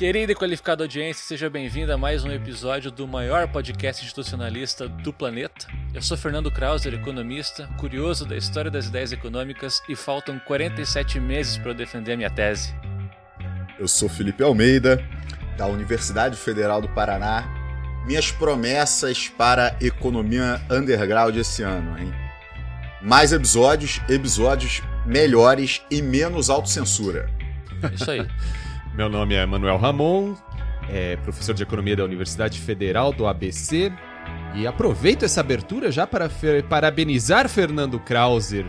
Querida e qualificada audiência, seja bem-vinda a mais um episódio do maior podcast institucionalista do planeta. Eu sou Fernando Krauser, economista, curioso da história das ideias econômicas e faltam 47 meses para eu defender a minha tese. Eu sou Felipe Almeida, da Universidade Federal do Paraná. Minhas promessas para economia underground esse ano, hein? Mais episódios, episódios melhores e menos autocensura. Isso aí. Meu nome é Manuel Ramon, é professor de economia da Universidade Federal do ABC. E aproveito essa abertura já para parabenizar Fernando Krauser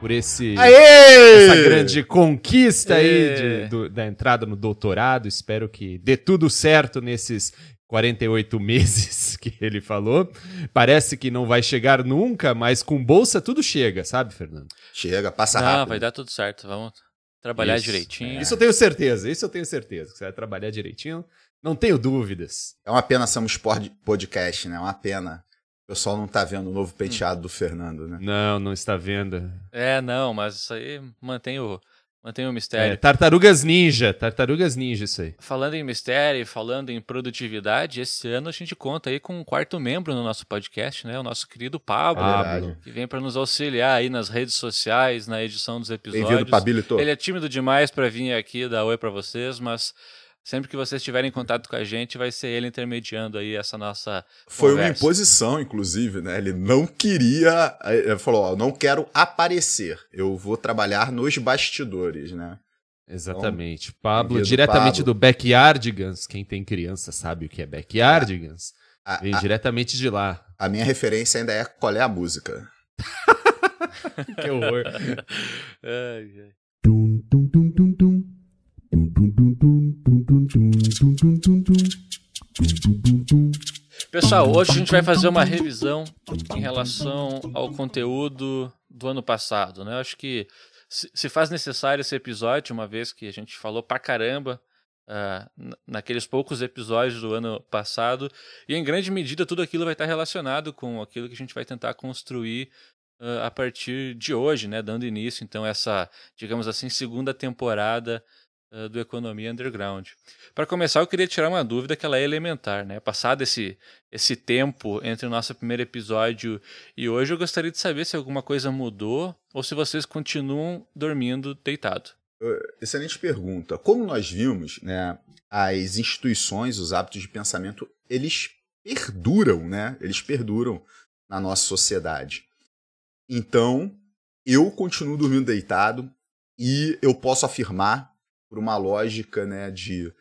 por esse Aê! essa grande conquista aí Aê! de- do- da entrada no doutorado. Espero que dê tudo certo nesses 48 meses que ele falou. Parece que não vai chegar nunca, mas com bolsa tudo chega, sabe, Fernando? Chega, passa Não, rápido. vai dar tudo certo. Vamos trabalhar Isso. direitinho. Isso eu tenho certeza, isso eu tenho certeza. Que você vai trabalhar direitinho. Não tenho dúvidas. É uma pena sermos pod- podcast, né? É uma pena. O pessoal não tá vendo o novo penteado do Fernando, né? Não, não está vendo. É, não, mas isso aí mantém o, mantém o mistério. É, tartarugas ninja, tartarugas ninja isso aí. Falando em mistério, falando em produtividade, esse ano a gente conta aí com um quarto membro no nosso podcast, né? O nosso querido Pablo, É Pablo. verdade. que vem para nos auxiliar aí nas redes sociais, na edição dos episódios. Bem-vindo, Pabilito. Ele é tímido demais para vir aqui dar oi para vocês, mas sempre que vocês estiverem em contato com a gente, vai ser ele intermediando aí essa nossa Foi uma imposição, inclusive, né? Ele não queria. Ele falou: Ó, não quero aparecer. Eu vou trabalhar nos bastidores, né? Exatamente. Pablo, bem-vindo, diretamente Pablo. do Backyardigans. Quem tem criança sabe o que é Backyardigans. A, Vem a- diretamente de lá. a minha referência ainda é qual é a música. Que horror. Ai, ai. Dum, dum, dum. Pessoal, hoje a gente vai fazer uma revisão em relação ao conteúdo do ano passado, né? Eu acho que se faz necessário esse episódio, uma vez que a gente falou pra caramba na- naqueles poucos episódios do ano passado, e em grande medida tudo aquilo vai estar relacionado com aquilo que a gente vai tentar construir ah, a partir de hoje, né? Dando início, então, essa, digamos assim, segunda temporada ah, do Economia Underground. Para começar, eu queria tirar uma dúvida que ela é elementar, né? Passado esse, esse tempo entre o nosso primeiro episódio e hoje, eu gostaria de saber se alguma coisa mudou ou se vocês continuam dormindo deitado. Excelente pergunta. Como nós vimos, né, as instituições, os hábitos de pensamento, eles perduram, né? Eles perduram na nossa sociedade. Então, eu continuo dormindo deitado e eu posso afirmar, por uma lógica né, de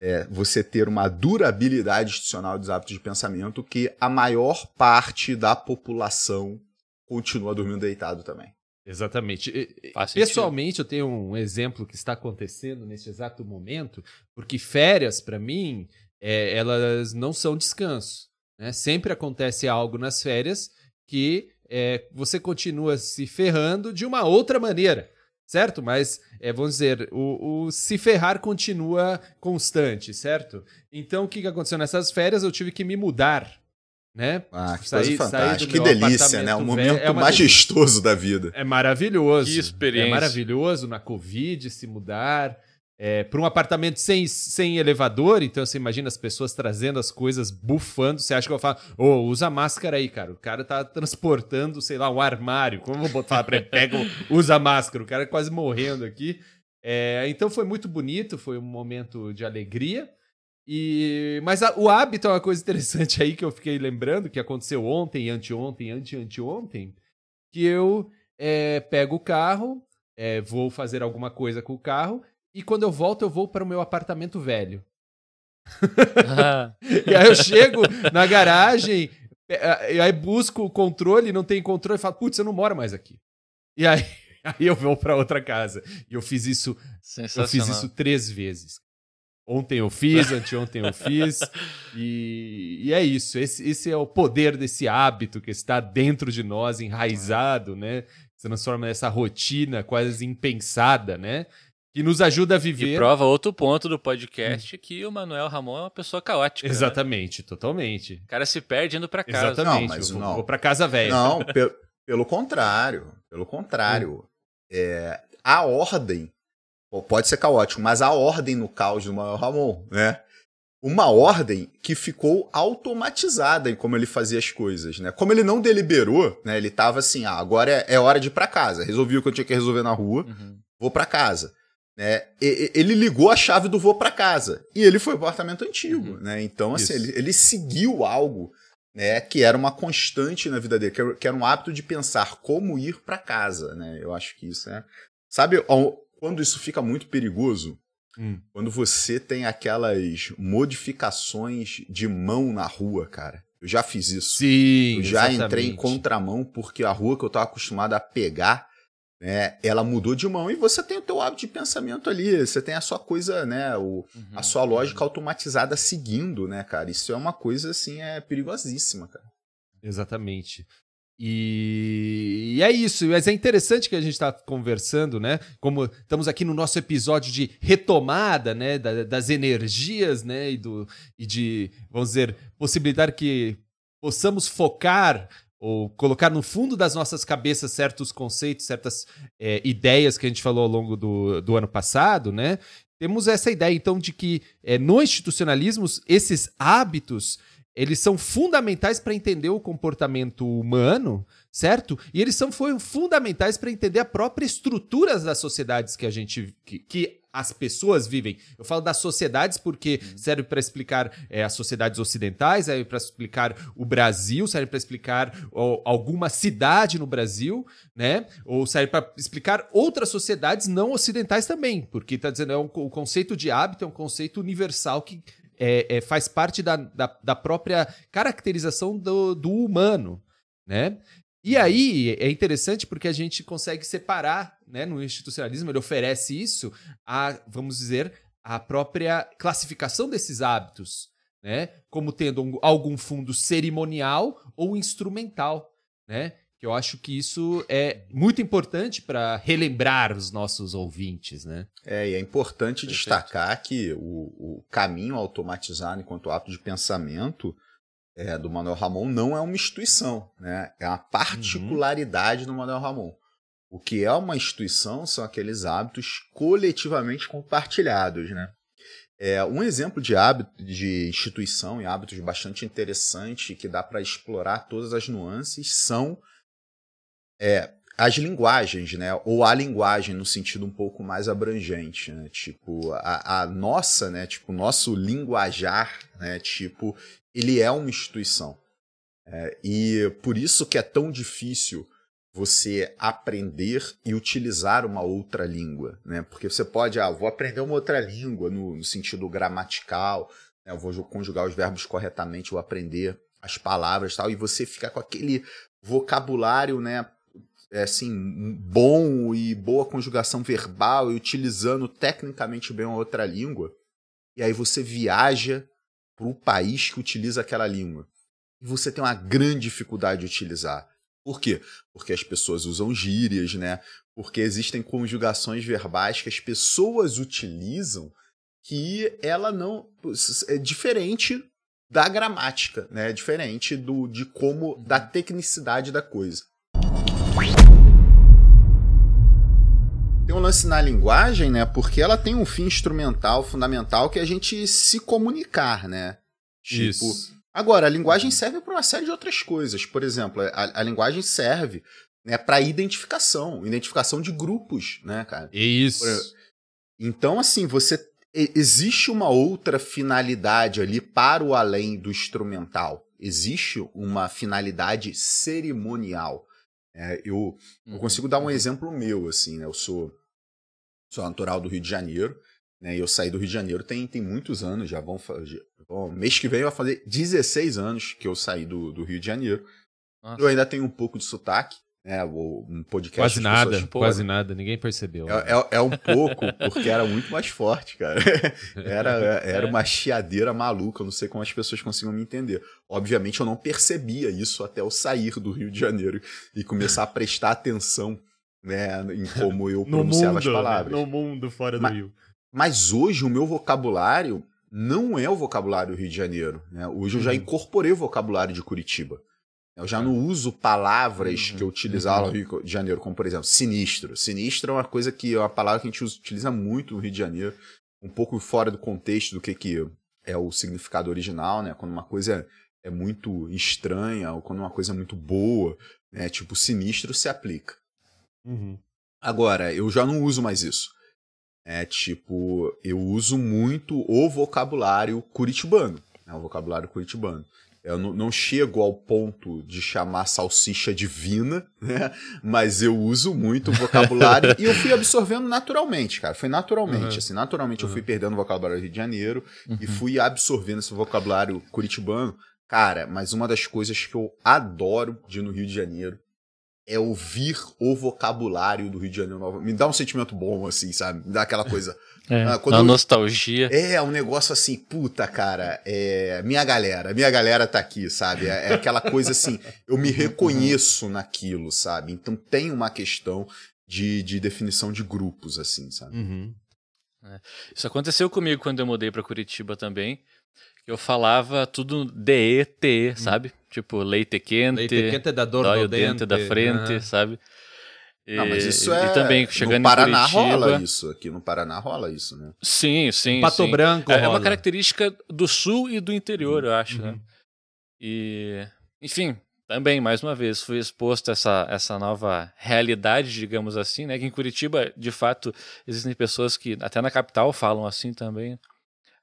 é, você ter uma durabilidade institucional dos hábitos de pensamento, que a maior parte da população continua dormindo deitado também. Exatamente. Faz sentido. Pessoalmente, eu tenho um exemplo que está acontecendo neste exato momento, porque férias, para mim, é, elas não são descanso. né? Sempre acontece algo nas férias que é, você continua se ferrando de uma outra maneira, certo? Mas, é, vamos dizer, o, o se ferrar continua constante, certo? Então, o que que aconteceu? Nessas férias, eu tive que me mudar. Né? Ah, que Saí- coisa saí. Que delícia, né? Um apartamento momento velho. É majestoso da vida. É maravilhoso. Que experiência. É maravilhoso na Covid se mudar. É, para um apartamento sem, sem elevador, então você imagina as pessoas trazendo as coisas, bufando. Você acha que eu falo, ô, usa máscara aí, cara. O cara tá transportando, sei lá, um armário. Como eu vou falar pra ele? Pega, usa máscara. O cara é quase morrendo aqui. É, então foi muito bonito, foi um momento de alegria. E, mas a- o hábito é uma coisa interessante aí que eu fiquei lembrando, que aconteceu ontem, anteontem, ante-anteontem, que eu é, pego o carro, é, vou fazer alguma coisa com o carro, e quando eu volto, eu vou para o meu apartamento velho. E aí eu chego na garagem, é, e aí busco o controle, não tem controle, e falo, putz, eu não moro mais aqui. E aí, aí eu vou para outra casa. E eu fiz isso eu fiz isso três vezes. Ontem eu fiz, anteontem eu fiz. E, e é isso. Esse, esse é o poder desse hábito que está dentro de nós, enraizado, né? Se transforma nessa rotina quase impensada, né? Que nos ajuda a E viver. prova outro ponto do podcast que o Manuel Ramon é uma pessoa caótica. né? Exatamente, totalmente. O cara se perde indo pra casa. Exatamente. Não, mas vou, não. vou pra casa velha. Não, pe- pelo contrário. Pelo contrário. É, a ordem Pode ser caótico, mas a ordem no caos do Manuel Ramon, né? Uma ordem que ficou automatizada em como ele fazia as coisas, né? Como ele não deliberou, né? Ele tava assim, ah, agora é, é hora de ir pra casa. Resolvi o que eu tinha que resolver na rua, Uhum. vou pra casa. Né? Ele ligou a chave do vou pra casa. E ele foi pro apartamento antigo, Uhum. né? Então, assim, ele, ele seguiu algo né, que era uma constante na vida dele, que era, um hábito de pensar como ir pra casa, né? Eu acho que isso é... Sabe quando isso fica muito perigoso? Hum. Quando você tem aquelas modificações de mão na rua, cara. Eu já fiz isso. Sim, Eu já entrei em exatamente. contramão porque a rua que eu tava acostumado a pegar, né, ela mudou de mão e você tem o teu hábito de pensamento ali, você tem a sua coisa, né, o, Uhum. a sua lógica automatizada seguindo, né, cara? Isso é uma coisa assim, é perigosíssima, cara. Exatamente. E... e é isso, mas é interessante que a gente está conversando, né? Como estamos aqui no nosso episódio de retomada, né? da- das energias, né? E, do, e de, vamos dizer, possibilitar que possamos focar ou colocar no fundo das nossas cabeças certos conceitos, certas é, ideias que a gente falou ao longo do, do ano passado, né? Temos essa ideia, então, de que é, no institucionalismo, esses hábitos eles são fundamentais para entender o comportamento humano, certo? E eles são foi, fundamentais para entender a própria estrutura das sociedades que a gente que, que as pessoas vivem. Eu falo das sociedades porque serve para explicar é, as sociedades ocidentais, serve para explicar o Brasil, serve para explicar ó, alguma cidade no Brasil, né? Ou serve para explicar outras sociedades não ocidentais também, porque está dizendo é um, o conceito de hábito é um conceito universal que é, é, faz parte da, da, da própria caracterização do, do humano, né? E aí é interessante porque a gente consegue separar, né? No institucionalismo ele oferece isso a, vamos dizer, a própria classificação desses hábitos, né? Como tendo um- algum fundo cerimonial ou instrumental, né? Que eu acho que isso é muito importante para relembrar os nossos ouvintes, né? É, e é importante Perfeito. destacar que o, o caminho automatizado enquanto ato de pensamento é, do Manuel Ramon não é uma instituição, né? É uma particularidade do Manuel Ramon. O que é uma instituição são aqueles hábitos coletivamente compartilhados, né? É, um exemplo de hábito de instituição e hábitos bastante interessante que dá para explorar todas as nuances são é, as linguagens, né? Ou a linguagem no sentido um pouco mais abrangente, né? Tipo, a, a nossa, né? Tipo, o nosso linguajar, né? Tipo, ele é uma instituição. É, e por isso que é tão difícil você aprender e utilizar uma outra língua, né? Porque você pode, ah, vou aprender uma outra língua no, no sentido gramatical, né? eu vou ju- conjugar os verbos corretamente, vou aprender as palavras tal, e você fica com aquele vocabulário, né? É, assim, bom e boa conjugação verbal e utilizando tecnicamente bem uma outra língua, e aí você viaja para o país que utiliza aquela língua. E você tem uma grande dificuldade de utilizar. Por quê? Porque as pessoas usam gírias, né? Porque existem conjugações verbais que as pessoas utilizam que ela não é diferente da gramática, né? É diferente do de como da tecnicidade da coisa. Tem um lance na linguagem, né? Porque ela tem um fim instrumental fundamental que é a gente se comunicar, né? Tipo, Agora, a linguagem serve para uma série de outras coisas. Por exemplo, a, a linguagem serve né, para identificação, identificação de grupos, né, cara? Isso. Então, assim, você existe uma outra finalidade ali para o além do instrumental. Existe uma finalidade cerimonial. É, eu, eu consigo dar um exemplo meu, assim, né? Eu sou, sou natural do Rio de Janeiro, né? E eu saí do Rio de Janeiro tem, tem muitos anos, já vão, fa- já- bom, mês que vem vai fazer 16 anos que eu saí do, do Rio de Janeiro. Nossa. Eu ainda tenho um pouco de sotaque, né? o- Um podcast. Quase as nada, pessoas, quase nada, ninguém percebeu. é, é- é um pouco, porque era muito mais forte, cara. Era, era uma chiadeira maluca, eu não sei como as pessoas conseguem me entender. Obviamente eu não percebia isso até eu sair do Rio de Janeiro e começar a prestar atenção né, em como eu pronunciava as palavras. no mundo fora do Mas- Rio. Mas hoje o meu vocabulário não é o vocabulário do Rio de Janeiro. Né? Hoje eu já Uhum. incorporei o vocabulário de Curitiba. Eu já não uso palavras Uhum, que eu utilizava no Rio de Janeiro, como por exemplo, sinistro. Sinistro é uma coisa que é uma palavra que a gente utiliza muito no Rio de Janeiro, um pouco fora do contexto do que, que é o significado original, né? Quando uma coisa é muito estranha ou quando uma coisa é muito boa, né? Tipo, sinistro se aplica. Uhum. Agora, eu já não uso mais isso. É tipo, eu uso muito o vocabulário curitibano. Né, o vocabulário curitibano. Eu não, chego ao ponto de chamar salsicha divina, né? Mas eu uso muito o vocabulário e eu fui absorvendo naturalmente, cara. Foi naturalmente, Uhum. assim, naturalmente eu fui perdendo o vocabulário do Rio de Janeiro e Uhum. fui absorvendo esse vocabulário curitibano. Cara, mas uma das coisas que eu adoro de ir no Rio de Janeiro é ouvir o vocabulário do Rio de Janeiro. nova- Me dá um sentimento bom, assim, sabe? Me dá aquela coisa. É, Ah, eu- nostalgia. É, um negócio assim, puta, cara, é. Minha galera, minha galera tá aqui, sabe? É, é aquela coisa assim, eu me reconheço naquilo, sabe? Então tem uma questão de, de definição de grupos, assim, sabe? Uhum. Isso aconteceu comigo quando eu mudei pra Curitiba também. Eu falava tudo DE, TE, sabe? Tipo, leite quente, Leite quente da dor dói no o dente da dente, frente, aham. sabe? E, Não, mas isso e- é. E também, chegando no Paraná em Curitiba... rola isso. Aqui no Paraná rola isso, né? Sim, sim, Pato sim. Branco É, é uma rola. característica do sul e do interior, eu acho, né? Uhum. E, enfim, também, mais uma vez, fui exposto a essa, essa nova realidade, digamos assim, né? Que em Curitiba, de fato, existem pessoas que até na capital falam assim também.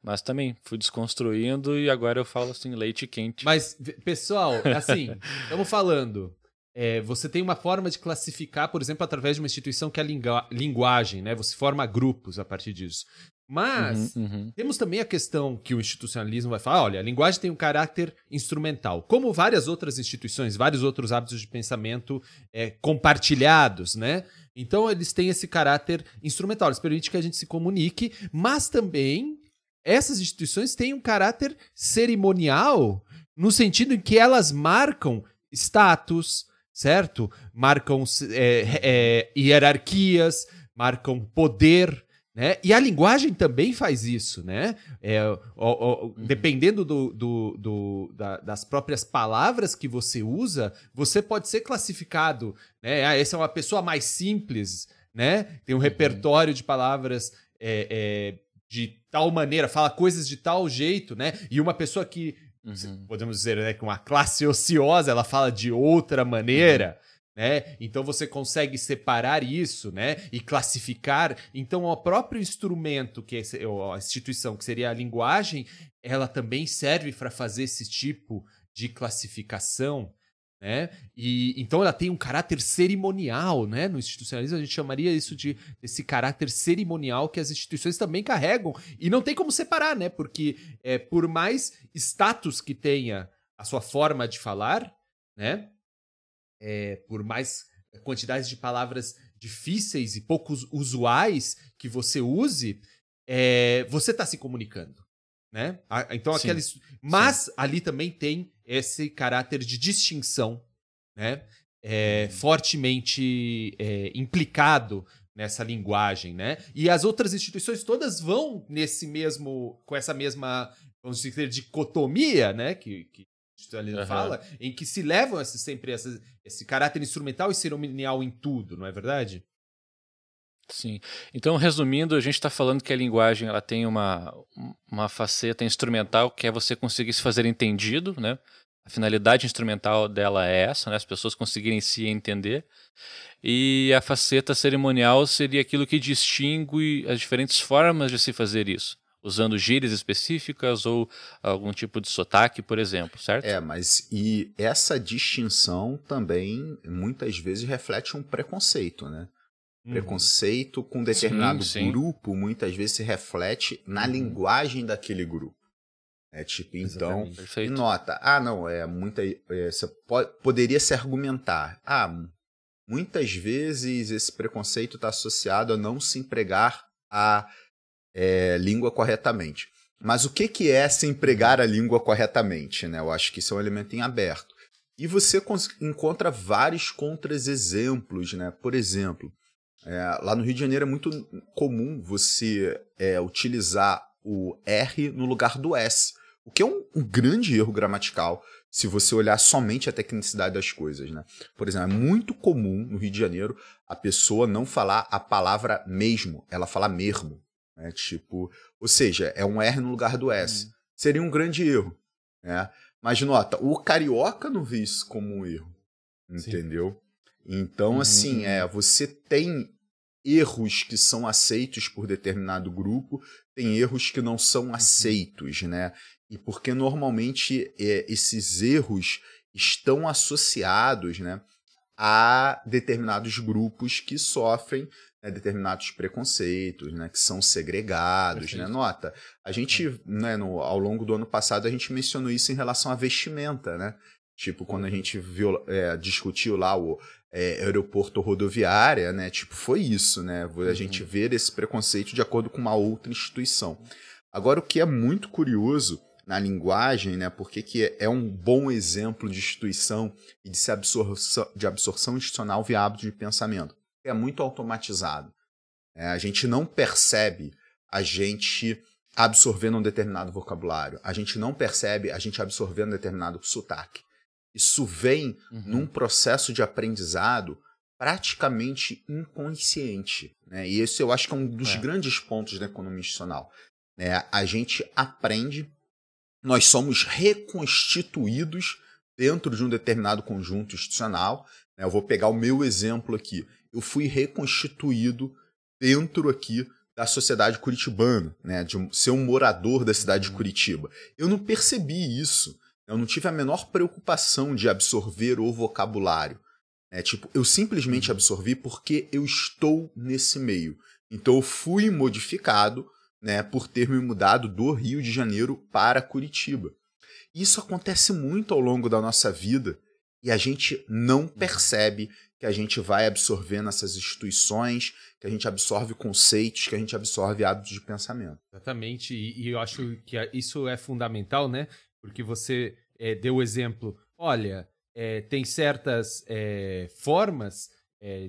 Mas também fui desconstruindo e agora eu falo assim, leite quente. Mas, pessoal, assim, estamos falando. É, você tem uma forma de classificar, por exemplo, através de uma instituição que é a lingua- linguagem, né? Você forma grupos a partir disso. Mas Uhum, uhum. temos também a questão que o institucionalismo vai falar: olha, a linguagem tem um caráter instrumental, como várias outras instituições, vários outros hábitos de pensamento é, compartilhados, né? Então eles têm esse caráter instrumental, eles permitem que a gente se comunique, mas também essas instituições têm um caráter cerimonial, no sentido em que elas marcam status, certo? Marcam é, é, hierarquias, marcam poder. Né? E a linguagem também faz isso, né? É, ó, Dependendo do, do- do- da- das próprias palavras que você usa, você pode ser classificado, né? Ah, essa é uma pessoa mais simples, né? Tem um repertório de palavras é, é, de tal maneira, fala coisas de tal jeito, né? E uma pessoa que Uhum. podemos dizer, né, que uma classe ociosa, ela fala de outra maneira, né? Então você consegue separar isso, né, e classificar. Então o próprio instrumento que é ou a instituição que seria a linguagem, ela também serve para fazer esse tipo de classificação, né? E então ela tem um caráter cerimonial, né? No institucionalismo a gente chamaria isso de esse caráter cerimonial que as instituições também carregam e não tem como separar, né? Porque é, por mais status que tenha a sua forma de falar, né? É, por mais quantidade de palavras difíceis e poucos usuais que você use, é, você está se comunicando, né? Então Sim, aqueles, mas ali também tem esse caráter de distinção, né? É, fortemente é, implicado nessa linguagem, né? E as outras instituições todas vão nesse mesmo, com essa mesma, vamos dizer, dicotomia, né? Que, que institucionalismo Aham. fala, em que se levam esse, sempre essa- esse caráter instrumental e cerimonial em tudo, não é verdade? Sim. Então, resumindo, a gente está falando que a linguagem ela tem uma, uma faceta instrumental que é você conseguir se fazer entendido, né? A finalidade instrumental dela é essa, né? As pessoas conseguirem se entender. E a faceta cerimonial seria aquilo que distingue as diferentes formas de se fazer isso, usando gírias específicas ou algum tipo de sotaque, por exemplo, certo? É, mas e essa distinção também muitas vezes reflete um preconceito, né? Preconceito com determinado Sim, sim. grupo muitas vezes se reflete na Uhum. linguagem daquele grupo. É tipo, então, e nota, ah, não, é muita. é, você po- poderia se argumentar. Ah, muitas vezes esse preconceito está associado a não se empregar a é, língua corretamente. Mas o que, que é se empregar a língua corretamente? Né? Eu acho que isso é um elemento em aberto. E você encontra vários contra-exemplos, né? Por exemplo, é, lá no Rio de Janeiro é muito comum você é, utilizar o R no lugar do S. O que é um, um grande erro gramatical se você olhar somente a tecnicidade das coisas, né? Por exemplo, é muito comum no Rio de Janeiro a pessoa não falar a palavra mesmo, ela fala mesmo, né? Tipo, ou seja, é um R no lugar do S. Hum. Seria um grande erro, né? Mas nota, o carioca não vê isso como um erro, Sim. entendeu? Então, Uhum, assim, uhum. é, você tem erros que são aceitos por determinado grupo, tem erros que não são aceitos, né? E porque normalmente é, esses erros estão associados, né, a determinados grupos que sofrem né, determinados preconceitos, né, que são segregados, né? Perfeito. Nota, a gente, né, no, ao longo do ano passado a gente mencionou isso em relação à vestimenta, né? Tipo, quando a gente viu, é, discutiu lá o é, aeroporto rodoviária, né? Tipo, foi isso, né? A Uhum. gente ver esse preconceito de acordo com uma outra instituição. Agora, o que é muito curioso na linguagem, né? Porque que é, é um bom exemplo de instituição e de, se absorção, de absorção institucional via hábito de pensamento. É muito automatizado. né? a gente não percebe a gente absorvendo um determinado vocabulário. A gente não percebe a gente absorvendo um determinado sotaque. Isso vem Uhum. num processo de aprendizado praticamente inconsciente. Né? E esse eu acho que é um dos É. grandes pontos da economia institucional. Né? A gente aprende, nós somos reconstituídos dentro de um determinado conjunto institucional. né? Eu vou pegar o meu exemplo aqui. Eu fui reconstituído dentro aqui da sociedade curitibana, né? de ser um morador da cidade de Curitiba. Eu não percebi isso. Eu não tive a menor preocupação de absorver o vocabulário. É, tipo, eu simplesmente absorvi porque eu estou nesse meio. Então eu fui modificado né, por ter me mudado do Rio de Janeiro para Curitiba. Isso acontece muito ao longo da nossa vida e a gente não percebe que a gente vai absorvendo essas instituições, que a gente absorve conceitos, que a gente absorve hábitos de pensamento. Exatamente, e, e eu acho que a- isso é fundamental, né? Porque você eh, deu o exemplo, olha, eh, tem certas eh, formas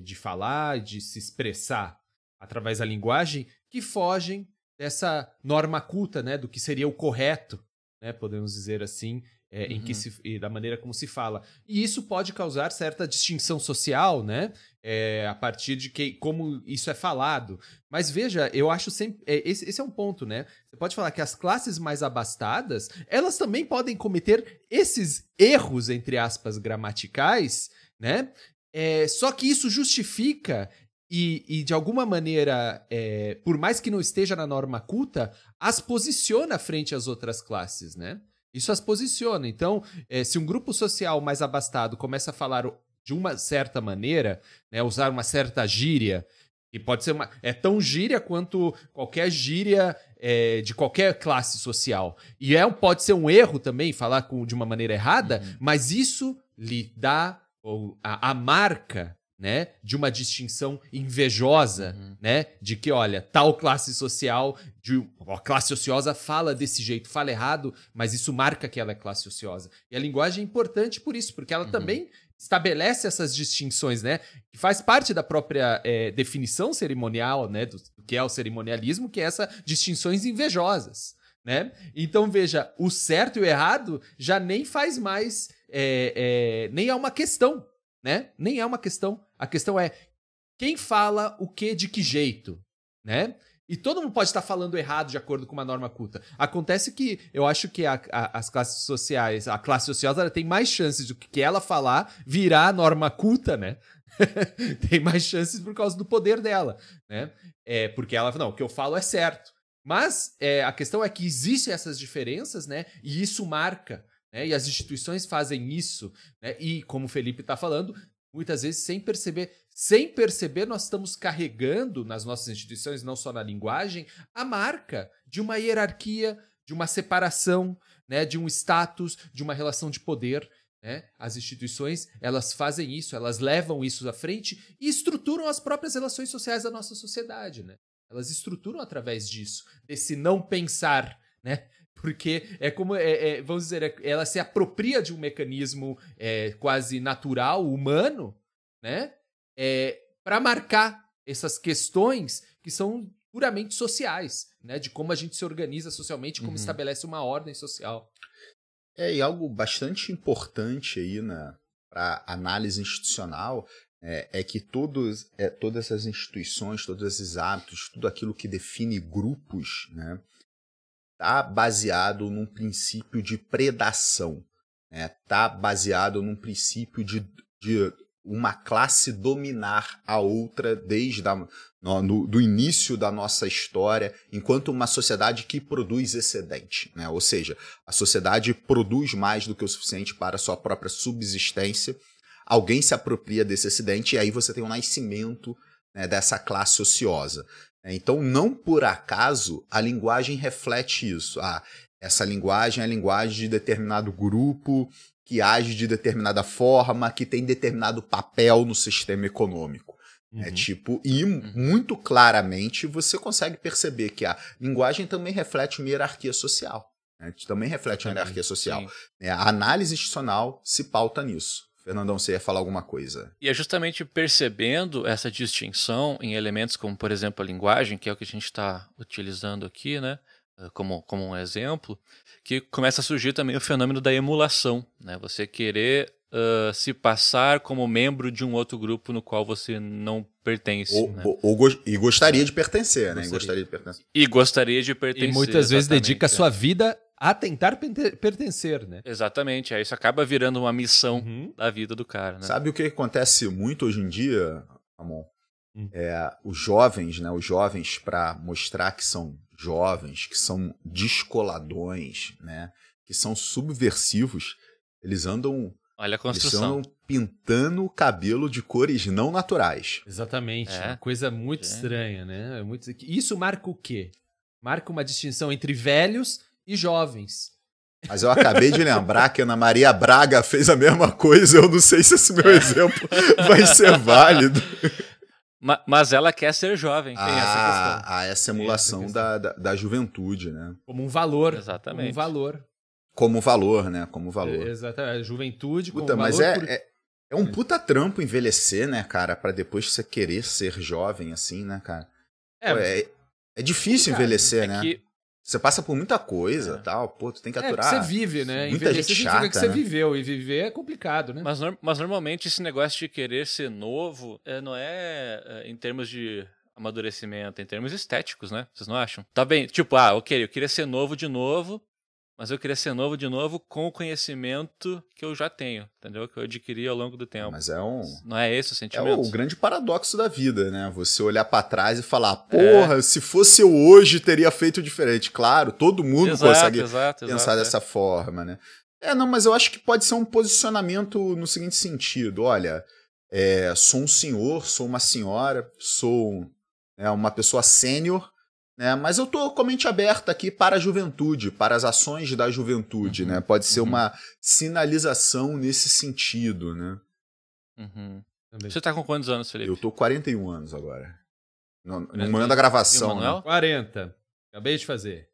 de falar, de se expressar através da linguagem que fogem dessa norma culta, né? Do que seria o correto, né? Podemos dizer assim, eh, em que Uhum. se, e da maneira como se fala. E isso pode causar certa distinção social, né? Eh, a partir de que, como isso é falado. Mas veja, eu acho sempre. é, esse, esse é um ponto, né? Você pode falar que as classes mais abastadas, elas também podem cometer esses erros, entre aspas, gramaticais, né? É, só que isso justifica e, e, de alguma maneira, é, por mais que não esteja na norma culta, as posiciona frente às outras classes, né? Isso as posiciona. Então, é, se um grupo social mais abastado começa a falar de uma certa maneira, né, usar uma certa gíria, e pode ser uma. É tão gíria quanto qualquer gíria é, de qualquer classe social. E é, pode ser um erro também falar com, de uma maneira errada, Uhum. mas isso lhe dá ou, a, a marca né, de uma distinção invejosa, Uhum. né, de que, olha, tal classe social, de, a classe ociosa fala desse jeito, fala errado, mas isso marca que ela é classe ociosa. E a linguagem é importante por isso, porque ela Uhum. também estabelece essas distinções, né, que faz parte da própria eh, definição cerimonial, né, do, do que é o cerimonialismo, que é essa distinções invejosas, né? Então veja, o certo e o errado já nem faz mais, eh, eh, nem é uma questão, né? Nem é uma questão. A questão é quem fala o que de que jeito, né? E todo mundo pode estar falando errado de acordo com uma norma culta. Acontece que eu acho que a- a- as classes sociais, a classe ela tem mais chances do que ela falar virar norma culta, né? tem mais chances por causa do poder dela, né? É, porque ela, não, o que eu falo é certo. Mas é, a questão é que existem essas diferenças, né? E isso marca, né? E as instituições fazem isso, né? E como o Felipe está falando, muitas vezes sem perceber, sem perceber, nós estamos carregando nas nossas instituições, não só na linguagem, a marca de uma hierarquia, de uma separação, né? De um status, de uma relação de poder. Né? As instituições elas fazem isso, elas levam isso à frente e estruturam as próprias relações sociais da nossa sociedade, né? Elas estruturam através disso, desse não pensar, né? Porque é como, é, é, vamos dizer, é- ela se apropria de um mecanismo é, quase natural, humano, né? É, para marcar essas questões que são puramente sociais, né? De como a gente se organiza socialmente, como Uhum. estabelece uma ordem social. É, e algo bastante importante aí na análise institucional é, é que todos, é, todas essas instituições, todos esses hábitos, tudo aquilo que define grupos, né, tá baseado num princípio de predação, né, tá baseado num princípio de, de uma classe dominar a outra desde a, no, no- do início da nossa história, enquanto uma sociedade que produz excedente, né? Ou seja, a sociedade produz mais do que o suficiente para a sua própria subsistência. Alguém se apropria desse excedente e aí você tem o nascimento né, dessa classe ociosa. Né? Então, não por acaso a linguagem reflete isso. Ah, essa linguagem é a linguagem de determinado grupo que age de determinada forma, que tem determinado papel no sistema econômico. É Uhum. tipo, e muito claramente você consegue perceber que a linguagem também reflete uma hierarquia social. né? Também reflete uma hierarquia social. Sim. né? A análise institucional se pauta nisso. Fernandão, você ia falar alguma coisa? E é justamente percebendo essa distinção em elementos como, por exemplo, a linguagem, que é o que a gente está utilizando aqui, né? eh, Como, como um exemplo, que começa a surgir também o fenômeno da emulação. Né? Você querer ah, se passar como membro de um outro grupo no qual você não pertence. Ou, né? ou- ou gos- e gostaria de pertencer, né? E Gostaria. Gostaria de pertencer. E gostaria de pertencer. E muitas vezes dedica a é. sua vida a tentar pertencer, né? Exatamente, aí isso acaba virando uma missão Uhum. da vida do cara, né? Sabe o que acontece muito hoje em dia, Ramon? Hum. É, os jovens, né? Os jovens, para mostrar que são jovens, que são descoladões, né? Que são subversivos, eles andam, Olha a eles construção. andam pintando o cabelo de cores não naturais. Exatamente. É. Uma coisa muito É. estranha, né? É muito... Isso marca o quê? Marca uma distinção entre velhos e jovens. Mas eu acabei de lembrar que a Ana Maria Braga fez a mesma coisa. Eu não sei se esse meu exemplo vai ser válido. Ma- mas ela quer ser jovem. tem essa Ah, questão. ah, essa emulação essa questão. da, da, da juventude, né? Como um valor. Exatamente. Como um valor. Como valor, né? Como valor. É, Exatamente. A juventude como Puta, valor. mas é, por- é, é um puta trampo envelhecer, né, cara? Pra depois você querer ser jovem, assim, né, cara? É, Pô, É, é difícil Cara, envelhecer, É né? que Você passa por muita coisa É. tal. Pô, tu tem que é, porque aturar. você vive, né? muita Envelhecer gente significa chata, que você né? viveu. E viver é complicado, né? Mas, mas normalmente esse negócio de querer ser novo é, não é, é, em termos de amadurecimento, é em termos estéticos, né? Vocês não acham? Tá bem, tipo, ah, ok, eu queria ser novo de novo, mas eu queria ser novo de novo com o conhecimento que eu já tenho, entendeu? Que eu adquiri ao longo do tempo. Mas é um. Não é esse o É sentimento? o grande paradoxo da vida, né? Você olhar pra trás e falar, porra, se fosse eu hoje, teria feito diferente. Claro, todo mundo exato, consegue exato, pensar exato, é. dessa forma, né? É, não, mas eu acho que pode ser um posicionamento no seguinte sentido: olha, é, sou um senhor, sou uma senhora, sou né, uma pessoa sênior, né? Mas eu tô com a mente aberta aqui para a juventude, para as ações da juventude, Uhum, né? Pode ser uhum. uma sinalização nesse sentido, né? Uhum. Você tá com quantos anos, Felipe? Eu tô 41 anos agora. No, no 41. momento da gravação, né? Manuel? 40. Acabei de fazer.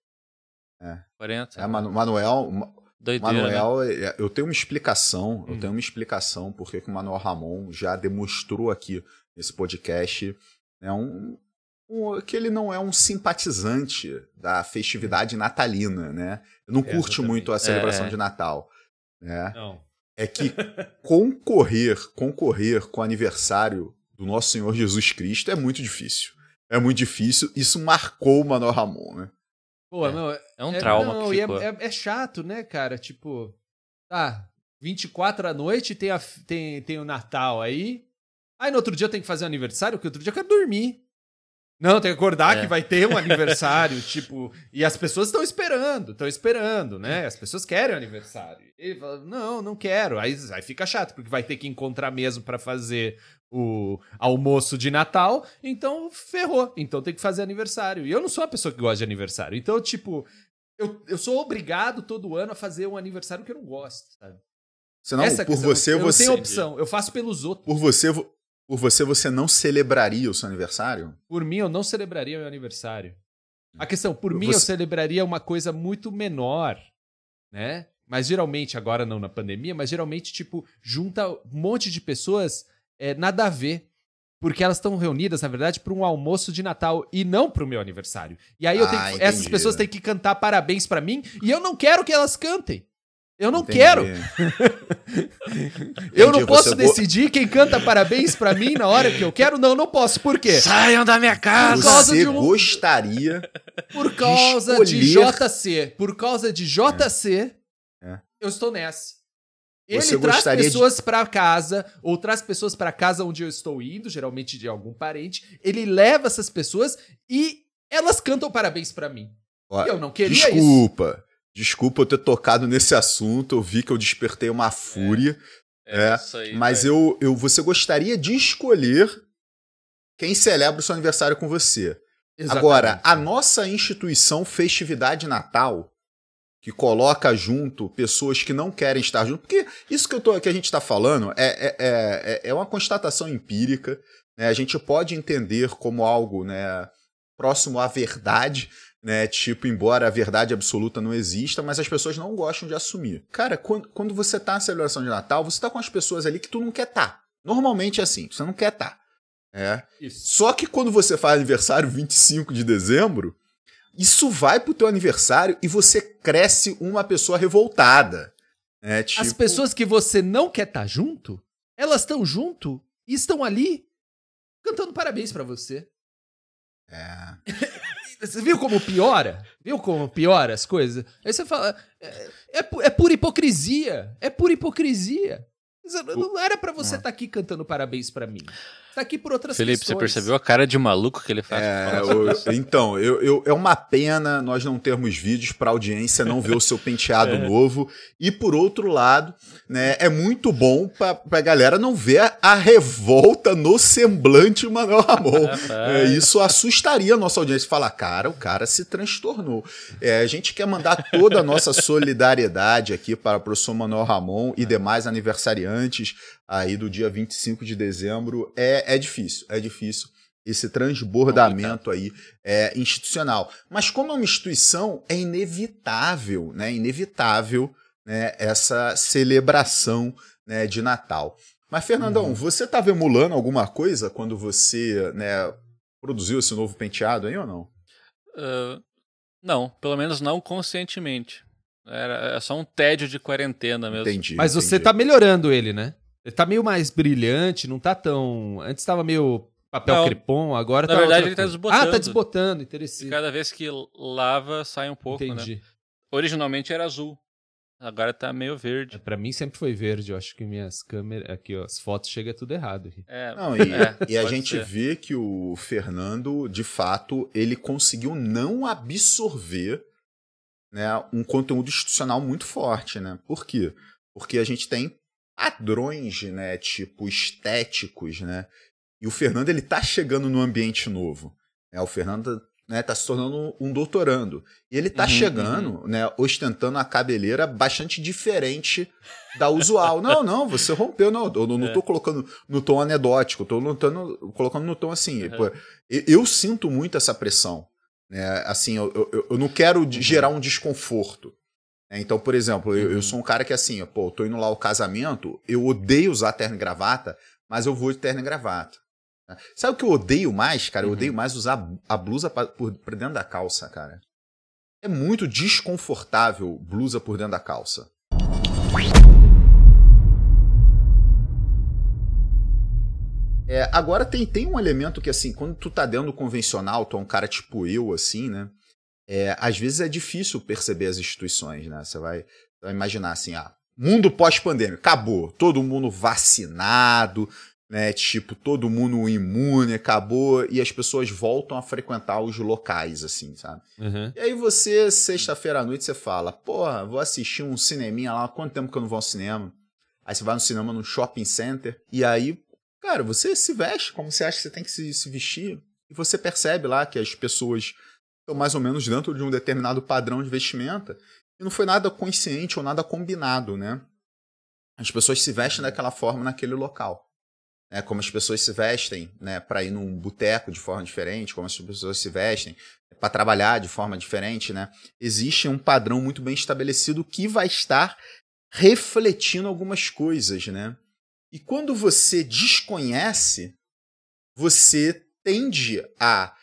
40? É, Manu- Manuel, Ma- Doideira, né? Manuel, é, eu tenho uma explicação, eu Hum. tenho uma explicação porque que o Manuel Ramon já demonstrou aqui nesse podcast né, um, um- que ele não é um simpatizante da festividade natalina, né? Não É, curte exatamente. muito a celebração É. de Natal, né? Não. É que concorrer, concorrer com o aniversário do nosso Senhor Jesus Cristo é muito difícil. É muito difícil. Isso marcou o Manuel Ramon, né? Pô, É. não, é, É um é- trauma não, que e ficou. é, é- é chato, né, cara? Tipo, tá, 24 à noite tem, a, tem, tem o Natal aí. Aí no outro dia eu tenho que fazer o aniversário, porque outro dia eu quero dormir. Não, tem que acordar É. que vai ter um aniversário, tipo, e as pessoas estão esperando, estão esperando, né? As pessoas querem o aniversário. E ele fala, não, não quero. Aí, aí fica chato, porque vai ter que encontrar mesmo pra fazer o almoço de Natal, então ferrou. Então tem que fazer aniversário. E eu não sou uma pessoa que gosta de aniversário. Então, tipo, eu, eu sou obrigado todo ano a fazer um aniversário que eu não gosto, sabe? Senão, Essa é a por questão. você, eu não você. tenho opção, eu faço pelos outros. Por você, vo- por você, você não celebraria o seu aniversário? Por mim, eu não celebraria meu aniversário. A questão, por mim, Você- eu celebraria uma coisa muito menor, né? Mas geralmente, agora não na pandemia, mas geralmente, tipo, junta um monte de pessoas é, nada a ver. Porque elas estão reunidas, na verdade, para um almoço de Natal e não pro meu aniversário. E aí eu Ah, tenho que- essas pessoas têm que cantar parabéns pra mim e eu não quero que elas cantem. Eu não Entendi. quero. Eu não posso go- decidir quem canta parabéns pra mim na hora que eu quero. Não, não posso. Por quê? Saiam da minha casa! causa Você de um- gostaria. Por causa de, escolher- JC. Por causa de JC, É. eu estou nessa. Ele Você traz gostaria de- pessoas pra casa, ou traz pessoas pra casa onde eu estou indo, geralmente de algum parente. Ele leva essas pessoas e elas cantam parabéns pra mim. Ó, eu não queria isso. Desculpa. Desculpa eu ter tocado nesse assunto. Eu vi que eu despertei uma fúria. É, isso aí, Mas eu, eu, você gostaria de escolher quem celebra o seu aniversário com você. Agora, a nossa instituição Festividade Natal, que coloca junto pessoas que não querem estar junto, porque isso que, eu tô, que a gente está falando é, é, é, é uma constatação empírica, né? a gente pode entender como algo né, próximo à verdade, né? Tipo, embora a verdade absoluta não exista, mas as pessoas não gostam de assumir. Cara, quando, quando você tá na celebração de Natal, você tá com as pessoas ali que tu não quer estar. Normalmente é assim, você não quer estar. É. Isso. Só que quando você faz aniversário 25 de dezembro, isso vai pro teu aniversário e você cresce uma pessoa revoltada. É, tipo, As pessoas que você não quer estar junto, elas estão junto e estão ali cantando parabéns pra você. É, Você viu como piora? Viu como piora as coisas? Aí você fala. É, é, é pura hipocrisia. É pura hipocrisia. Não não era pra você estar aqui cantando parabéns pra mim. Tá aqui por outras Felipe, você questões. percebeu a cara de maluco que ele faz? é, o- então, eu, eu- é uma pena nós não termos vídeos para audiência não ver o seu penteado novo. E por outro lado, né, é muito bom pra, pra galera não ver a revolta no semblante do Manuel Ramon. É, isso assustaria a nossa audiência. Falar, cara, o cara se transtornou. É, a gente quer mandar toda a nossa solidariedade aqui para o professor Manuel Ramon e demais aniversariantes aí do dia 25 de dezembro. É, é difícil, é difícil esse transbordamento aí é institucional. Mas como é uma instituição, é inevitável, né? Inevitável né, essa celebração né, de Natal. Mas, Fernandão, você estava emulando alguma coisa quando você né, produziu esse novo penteado aí ou não? Ah, não, pelo menos não conscientemente. Era é só um tédio de quarentena mesmo. Entendi. Mas você entendi. tá melhorando ele, né? Ele tá meio mais brilhante, não tá tão. Antes tava meio papel Não. crepom, agora Na tá. verdade, outra ele tá desbotando. Ah, tá desbotando, E interessante. cada vez que lava, sai um pouco, né? Entendi. Originalmente era azul. Agora tá meio verde. Pra mim sempre foi verde, eu acho que minhas câmeras. Aqui, ó, as fotos chegam tudo errado. aqui. É, Não, e, é, e a gente ser. vê que o Fernando, de fato, ele conseguiu não absorver né, um conteúdo institucional muito forte, né? Por quê? Porque a gente tem padrões, né, tipo estéticos, né? E o Fernando ele tá chegando no ambiente novo. Né? O Fernando né, tá se tornando um doutorando. E ele tá Uhum, chegando, né, ostentando a cabeleira bastante diferente da usual. Não, não, você rompeu, não. Eu não, não É. tô colocando no tom anedótico, eu tô lutando, colocando no tom assim. Uhum. pô, eu, eu sinto muito essa pressão. Né? Assim, eu, eu, eu não quero Uhum. gerar um desconforto. Né? Então, por exemplo, eu, eu Uhum. sou um cara que assim, pô, eu tô indo lá ao casamento, eu odeio usar terno e gravata, mas eu vou de terno e gravata. né? Sabe o que eu odeio mais, cara? Eu Uhum. odeio mais usar a blusa pra, por, por dentro da calça, cara. É muito desconfortável blusa por dentro da calça. É, agora tem, tem um elemento que, assim, quando tu tá dentro do convencional, tu é um cara tipo eu, assim, né? É, às vezes é difícil perceber as instituições, né? Você vai, vai imaginar assim, ah, mundo pós-pandêmico, acabou, todo mundo vacinado, né? Tipo, todo mundo imune, acabou, e as pessoas voltam a frequentar os locais, assim, sabe? Uhum. E aí você, sexta-feira à noite, você fala, porra, vou assistir um cineminha lá, quanto tempo que eu não vou ao cinema? Aí você vai no cinema no shopping center, e aí, cara, você se veste como você acha que você tem que se, se vestir, e você percebe lá que as pessoas estão mais ou menos dentro de um determinado padrão de vestimenta, e não foi nada consciente ou nada combinado, né? As pessoas se vestem daquela forma naquele local. Né? Como as pessoas se vestem né, para ir num boteco de forma diferente, como as pessoas se vestem para trabalhar de forma diferente, né? Existe um padrão muito bem estabelecido que vai estar refletindo algumas coisas, né? E quando você desconhece, você tende a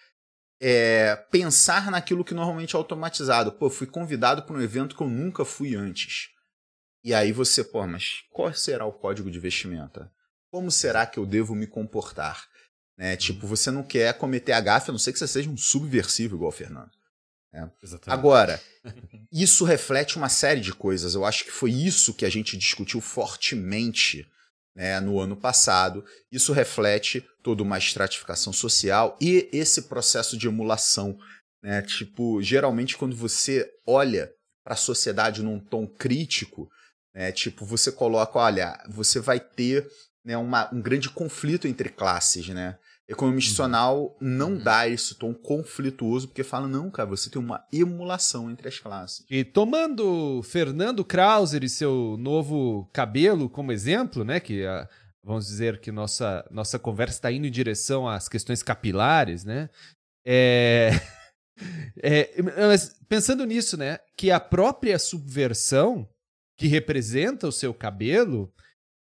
é, pensar naquilo que normalmente é automatizado. Pô, fui convidado para um evento que eu nunca fui antes. E aí você, pô, mas qual será o código de vestimenta? Como será que eu devo me comportar? Né? Tipo, você não quer cometer a gafe, a não ser que você seja um subversivo igual o Fernando. É. Agora, isso reflete uma série de coisas. Eu acho que foi isso que a gente discutiu fortemente né, no ano passado. Isso reflete toda uma estratificação social e esse processo de emulação. Né? Tipo, geralmente quando você olha para a sociedade num tom crítico, né, tipo, você coloca, olha, você vai ter né, uma, um grande conflito entre classes, né? Economia institucional não Uhum. dá esse tom conflituoso, porque fala, não, cara, você tem uma emulação entre as classes. E tomando Fernando Krauser e seu novo cabelo como exemplo, né, que vamos dizer que nossa, nossa conversa está indo em direção às questões capilares, né? É, é, mas pensando nisso, né, que a própria subversão que representa o seu cabelo,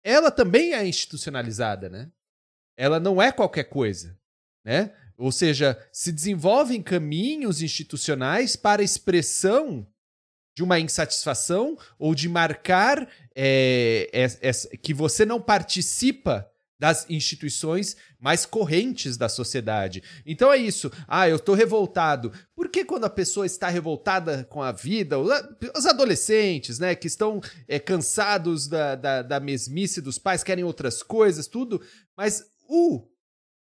ela também é institucionalizada, né? Ela não é qualquer coisa, né? Ou seja, se desenvolvem caminhos institucionais para expressão de uma insatisfação ou de marcar é, es- es- que você não participa das instituições mais correntes da sociedade. Então é isso. Ah, eu tô revoltado. Por que quando a pessoa está revoltada com a vida, os adolescentes, né, que estão é, cansados da, da, da mesmice dos pais, querem outras coisas, tudo, mas o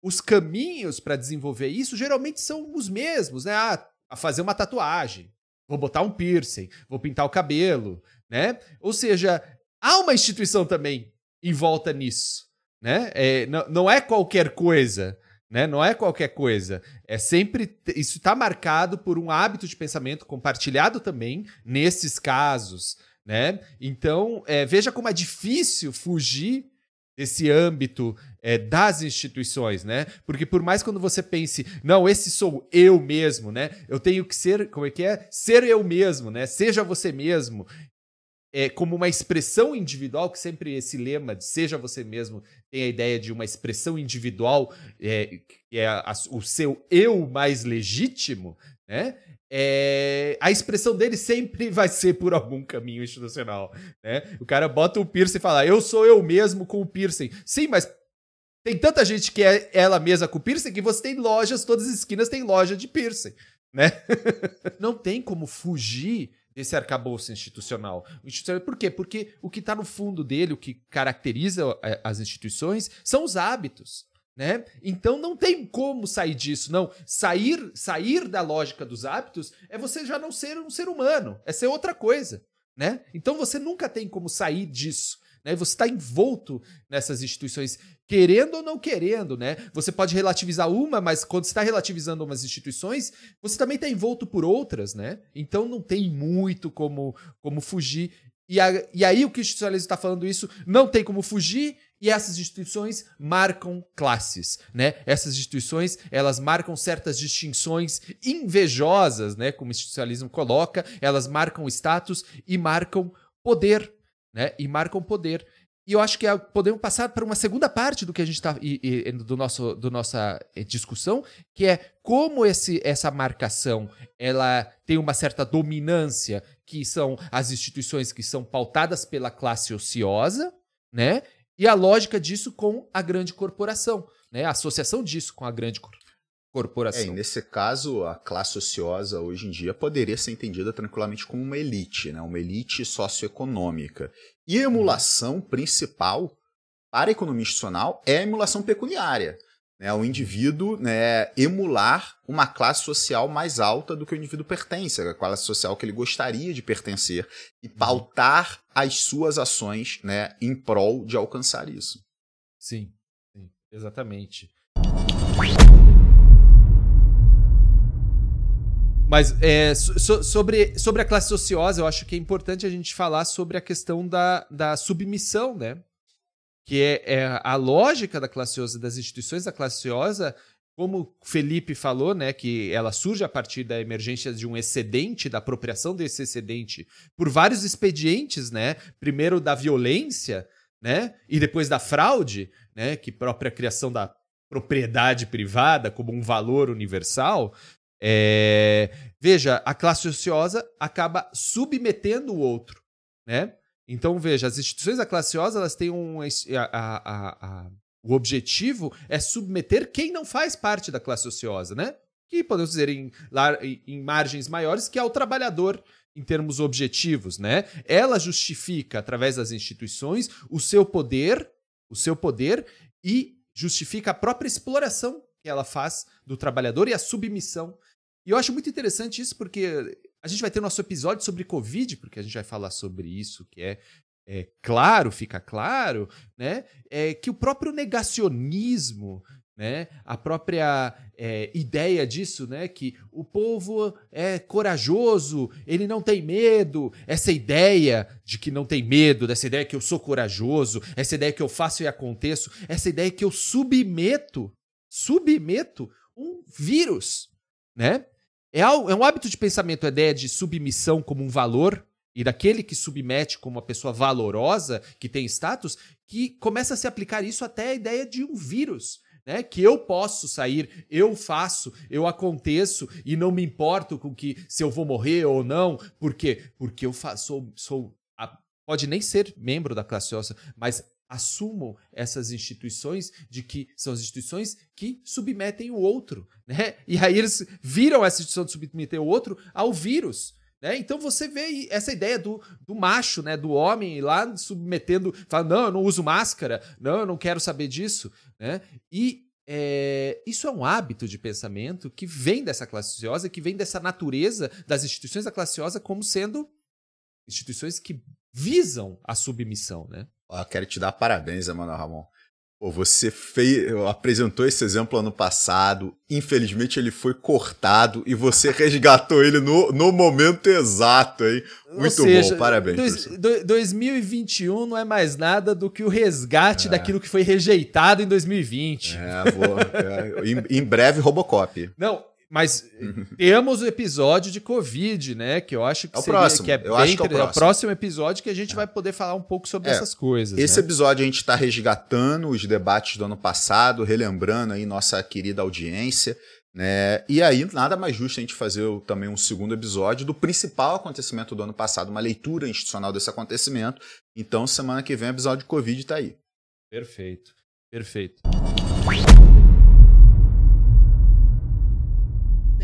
os caminhos para desenvolver isso geralmente são os mesmos, né? Ah, a fazer uma tatuagem, vou botar um piercing, vou pintar o cabelo, né? Ou seja, há uma instituição também em volta nisso, né? É, não, não é qualquer coisa, né? Não é qualquer coisa. É sempre isso está marcado por um hábito de pensamento compartilhado também nesses casos, né? Então é, veja como é difícil fugir desse âmbito é, das instituições, né? Porque por mais quando você pense, não, esse sou eu mesmo, né? Eu tenho que ser, como é que é? Ser eu mesmo, né? Seja você mesmo. É, como uma expressão individual, que sempre esse lema de seja você mesmo tem a ideia de uma expressão individual, é, que é a- o seu eu mais legítimo, né? É, a expressão dele sempre vai ser por algum caminho institucional, né? O cara bota o piercing e fala, eu sou eu mesmo com o piercing. Sim, mas tem tanta gente que é ela mesma com piercing que você tem lojas, todas as esquinas tem loja de piercing, né? Não tem como fugir desse arcabouço institucional. O Por quê? Porque o que está no fundo dele, o que caracteriza eh, as instituições, são os hábitos. Né? Então não tem como sair disso, não. Sair, sair da lógica dos hábitos é você já não ser um ser humano, é ser outra coisa, né? Então você nunca tem como sair disso, né? Você está envolto nessas instituições, querendo ou não querendo, né? Você pode relativizar uma, mas quando está relativizando umas instituições, você também está envolto por outras, né? Então não tem muito como, como fugir. E, a- e aí o que o institucionalismo está falando isso, não tem como fugir, e essas instituições marcam classes, né? Essas instituições, elas marcam certas distinções invejosas, né? Como o institucionalismo coloca, elas marcam status e marcam poder, né? E marcam poder. E eu acho que é- podemos passar para uma segunda parte do que a gente está do nosso do nossa eh, discussão, que é como esse, essa marcação ela tem uma certa dominância, que são as instituições que são pautadas pela classe ociosa, né? E a lógica disso com a grande corporação, né? A associação disso com a grande cor- É, e corporação. nesse caso, a classe ociosa hoje em dia poderia ser entendida tranquilamente como uma elite, né? uma elite socioeconômica. E a emulação principal para a economia institucional é a emulação pecuniária. Né? O indivíduo né, emular uma classe social mais alta do que o indivíduo pertence, a classe social que ele gostaria de pertencer, e pautar as suas ações né, em prol de alcançar isso. Sim, sim, exatamente. Mas é, so- so- sobre, sobre a classe ociosa, eu acho que é importante a gente falar sobre a questão da, da submissão, né? Que é, é a lógica da classe das instituições da classe como Felipe falou, né? Que ela surge a partir da emergência de um excedente, da apropriação desse excedente por vários expedientes, né? Primeiro da violência, né? E depois da fraude, né? Que própria criação da propriedade privada como um valor universal, é, veja, a classe ociosa acaba submetendo o outro, né? Então, veja, as instituições da classe ociosa, elas têm um... A, a, a, o objetivo é submeter quem não faz parte da classe ociosa, né? Que podemos dizer em, em margens maiores, que é o trabalhador em termos objetivos, né? Ela justifica através das instituições o seu poder, o seu poder e justifica a própria exploração que ela faz do trabalhador e a submissão. E eu acho muito interessante isso porque a gente vai ter nosso episódio sobre Covid, porque a gente vai falar sobre isso, que é, é claro, fica claro, né? É que o próprio negacionismo, né? A própria é, ideia disso, né? Que o povo é corajoso, ele não tem medo. Essa ideia de que não tem medo, dessa ideia que eu sou corajoso, essa ideia que eu faço e aconteço, essa ideia que eu submeto, submeto um vírus, né? É, é um hábito de pensamento a ideia de submissão como um valor e daquele que submete como uma pessoa valorosa, que tem status, que começa a se aplicar isso até a ideia de um vírus. Né, que eu posso sair, eu faço, eu aconteço e não me importo com que se eu vou morrer ou não, por quê? Porque eu faço, sou, sou a, pode nem ser membro da classe ossa, mas assumam essas instituições de que são as instituições que submetem o outro, né? E aí eles viram essa instituição de submeter o outro ao vírus. Né? Então você vê essa ideia do, do macho, né? do homem lá submetendo, falando, não, eu não uso máscara, não, eu não quero saber disso. Né? E é, isso é um hábito de pensamento que vem dessa classe ociosa, que vem dessa natureza das instituições da classe ociosa como sendo instituições que visam a submissão. Né? Eu quero te dar parabéns, Emanuel Ramon. Pô, você fez, apresentou esse exemplo ano passado, infelizmente ele foi cortado e você resgatou ele no, no momento exato, hein? Muito seja, bom, parabéns. Dois, 2021 não é mais nada do que o resgate é. daquilo que foi rejeitado em 2020. É, vou, é, em, em breve Robocop. Não, mas temos o episódio de Covid, né? Que eu acho que, é o seria, próximo. que é eu bem acho que é o próximo. É o próximo episódio que a gente é. vai poder falar um pouco sobre é. essas coisas. Esse né? episódio a gente está resgatando os debates do ano passado, relembrando aí nossa querida audiência. Né? E aí, nada mais justo a gente fazer também um segundo episódio do principal acontecimento do ano passado, uma leitura institucional desse acontecimento. Então, semana que vem, o episódio de Covid está aí. Perfeito. Perfeito.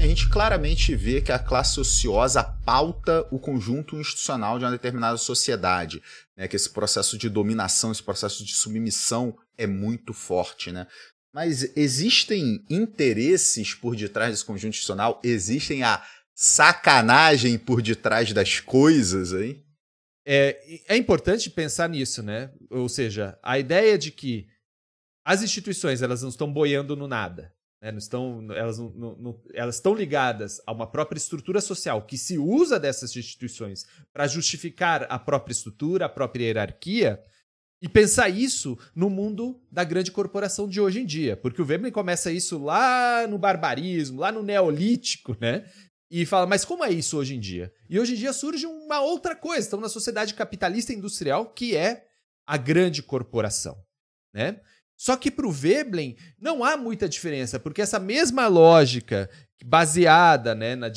A gente claramente vê que a classe ociosa pauta o conjunto institucional de uma determinada sociedade, né? que esse processo de dominação, esse processo de submissão é muito forte. Né? Mas existem interesses por detrás desse conjunto institucional? Existem a sacanagem por detrás das coisas aí? É, é importante pensar nisso, né? Ou seja, a ideia de que as instituições elas não estão boiando no nada. Né? Não estão, elas, não, não, elas estão ligadas a uma própria estrutura social que se usa dessas instituições para justificar a própria estrutura, a própria hierarquia, e pensar isso no mundo da grande corporação de hoje em dia. Porque o Veblen começa isso lá no barbarismo, lá no neolítico, né? E fala, mas como é isso hoje em dia? E hoje em dia surge uma outra coisa. Estamos na sociedade capitalista industrial, que é a grande corporação. Né? Só que para o Veblen não há muita diferença, porque essa mesma lógica baseada né, na,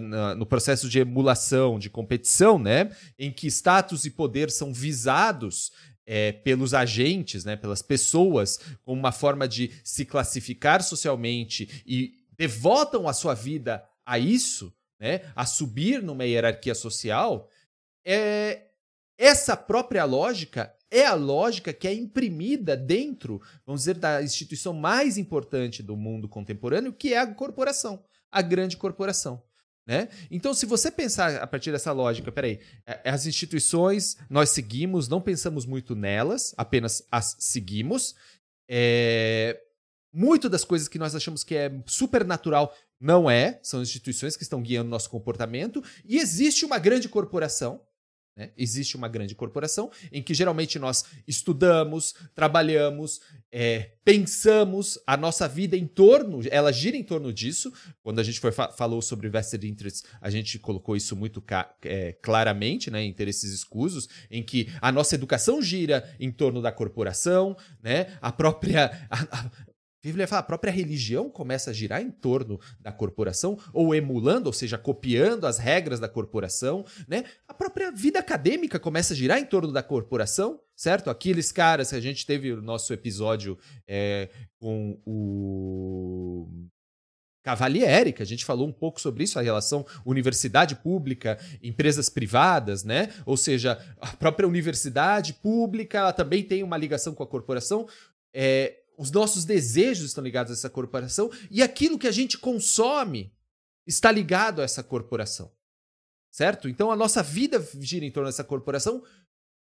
na, no processo de emulação, de competição, né, em que status e poder são visados é, pelos agentes, né, pelas pessoas, como uma forma de se classificar socialmente e devotam a sua vida a isso, né, a subir numa hierarquia social, é, essa própria lógica é a lógica que é imprimida dentro, vamos dizer, da instituição mais importante do mundo contemporâneo, que é a corporação, a grande corporação. Né? Então, se você pensar a partir dessa lógica, peraí, é, as instituições nós seguimos, não pensamos muito nelas, apenas as seguimos. É... Muito das coisas que nós achamos que é supernatural não é, são instituições que estão guiando nosso comportamento, e existe uma grande corporação né? Existe uma grande corporação em que geralmente nós estudamos, trabalhamos, é, pensamos a nossa vida em torno, ela gira em torno disso. Quando a gente foi, falou sobre vested interests, a gente colocou isso muito é, claramente, né? interesses escusos, em que a nossa educação gira em torno da corporação, né? a própria. A, a, Deveria falar, a própria religião começa a girar em torno da corporação, ou emulando, ou seja, copiando as regras da corporação, né? A própria vida acadêmica começa a girar em torno da corporação, certo? Aqueles caras que a gente teve o nosso episódio é, com o Cavalieri, que a gente falou um pouco sobre isso, a relação universidade pública, empresas privadas, né? Ou seja, a própria universidade pública ela também tem uma ligação com a corporação. É, os nossos desejos estão ligados a essa corporação e aquilo que a gente consome está ligado a essa corporação. Certo? Então a nossa vida gira em torno dessa corporação,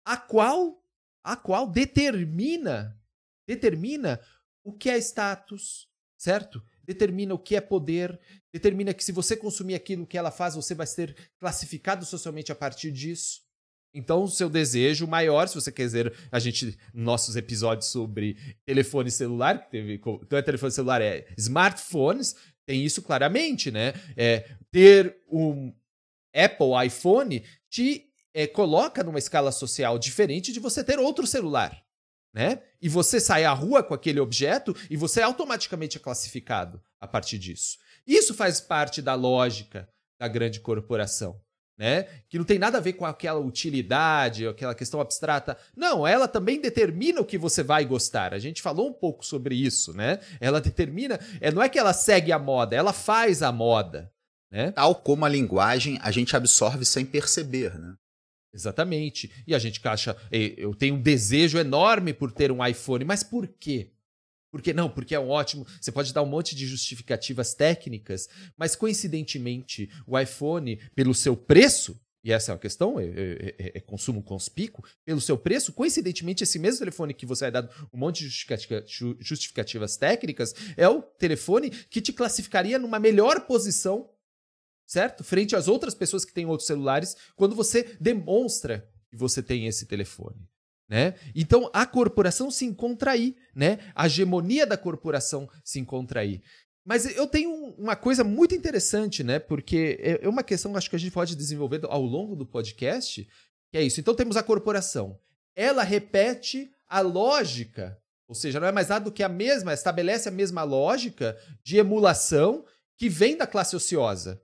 a qual a qual determina determina o que é status, certo? Determina o que é poder, determina que se você consumir aquilo que ela faz, você vai ser classificado socialmente a partir disso. Então, o seu desejo maior, se você quiser, a gente, nossos episódios sobre telefone celular, que teve, então é telefone celular, é smartphones, tem isso claramente, né? É, ter um Apple iPhone te é, coloca numa escala social diferente de você ter outro celular, né? E você sai à rua com aquele objeto e você automaticamente é classificado a partir disso. Isso faz parte da lógica da grande corporação né? Que não tem nada a ver com aquela utilidade, aquela questão abstrata. Não, ela também determina o que você vai gostar. A gente falou um pouco sobre isso, né? Ela determina, é, não é que ela segue a moda, ela faz a moda, né? Tal como a linguagem, a gente absorve sem perceber, né? Exatamente. E a gente acha, eu tenho um desejo enorme por ter um iPhone, mas por quê? Porque não, porque é um ótimo. Você pode dar um monte de justificativas técnicas, mas coincidentemente, o iPhone, pelo seu preço, e essa é uma questão, é, é, é, é consumo conspícuo, pelo seu preço, coincidentemente, esse mesmo telefone que você vai dar um monte de justificativa, justificativas técnicas é o telefone que te classificaria numa melhor posição, certo? Frente às outras pessoas que têm outros celulares, quando você demonstra que você tem esse telefone. Né? Então a corporação se encontra aí, né? A hegemonia da corporação se encontra aí. Mas eu tenho uma coisa muito interessante, né? Porque é, é uma questão acho que a gente pode desenvolver ao longo do podcast, que é isso. Então temos a corporação. Ela repete a lógica, ou seja, não é mais nada do que a mesma, estabelece a mesma lógica de emulação que vem da classe ociosa.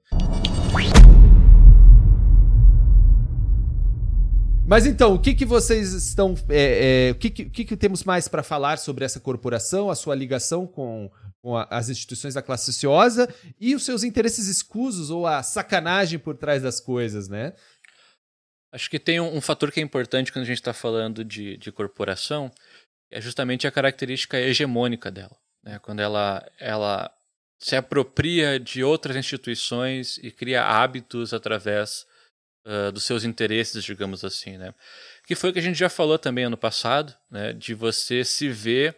Mas então, o que, que vocês estão. É, é, o que, que, que, temos mais para falar sobre essa corporação, a sua ligação com, com a, as instituições da classe ociosa e os seus interesses escusos ou a sacanagem por trás das coisas, né? Acho que tem um, um fator que é importante quando a gente está falando de, de corporação, é justamente a característica hegemônica dela. Né? Quando ela, ela se apropria de outras instituições e cria hábitos através uh, dos seus interesses, digamos assim, né? Que foi o que a gente já falou também ano passado, né? De você se ver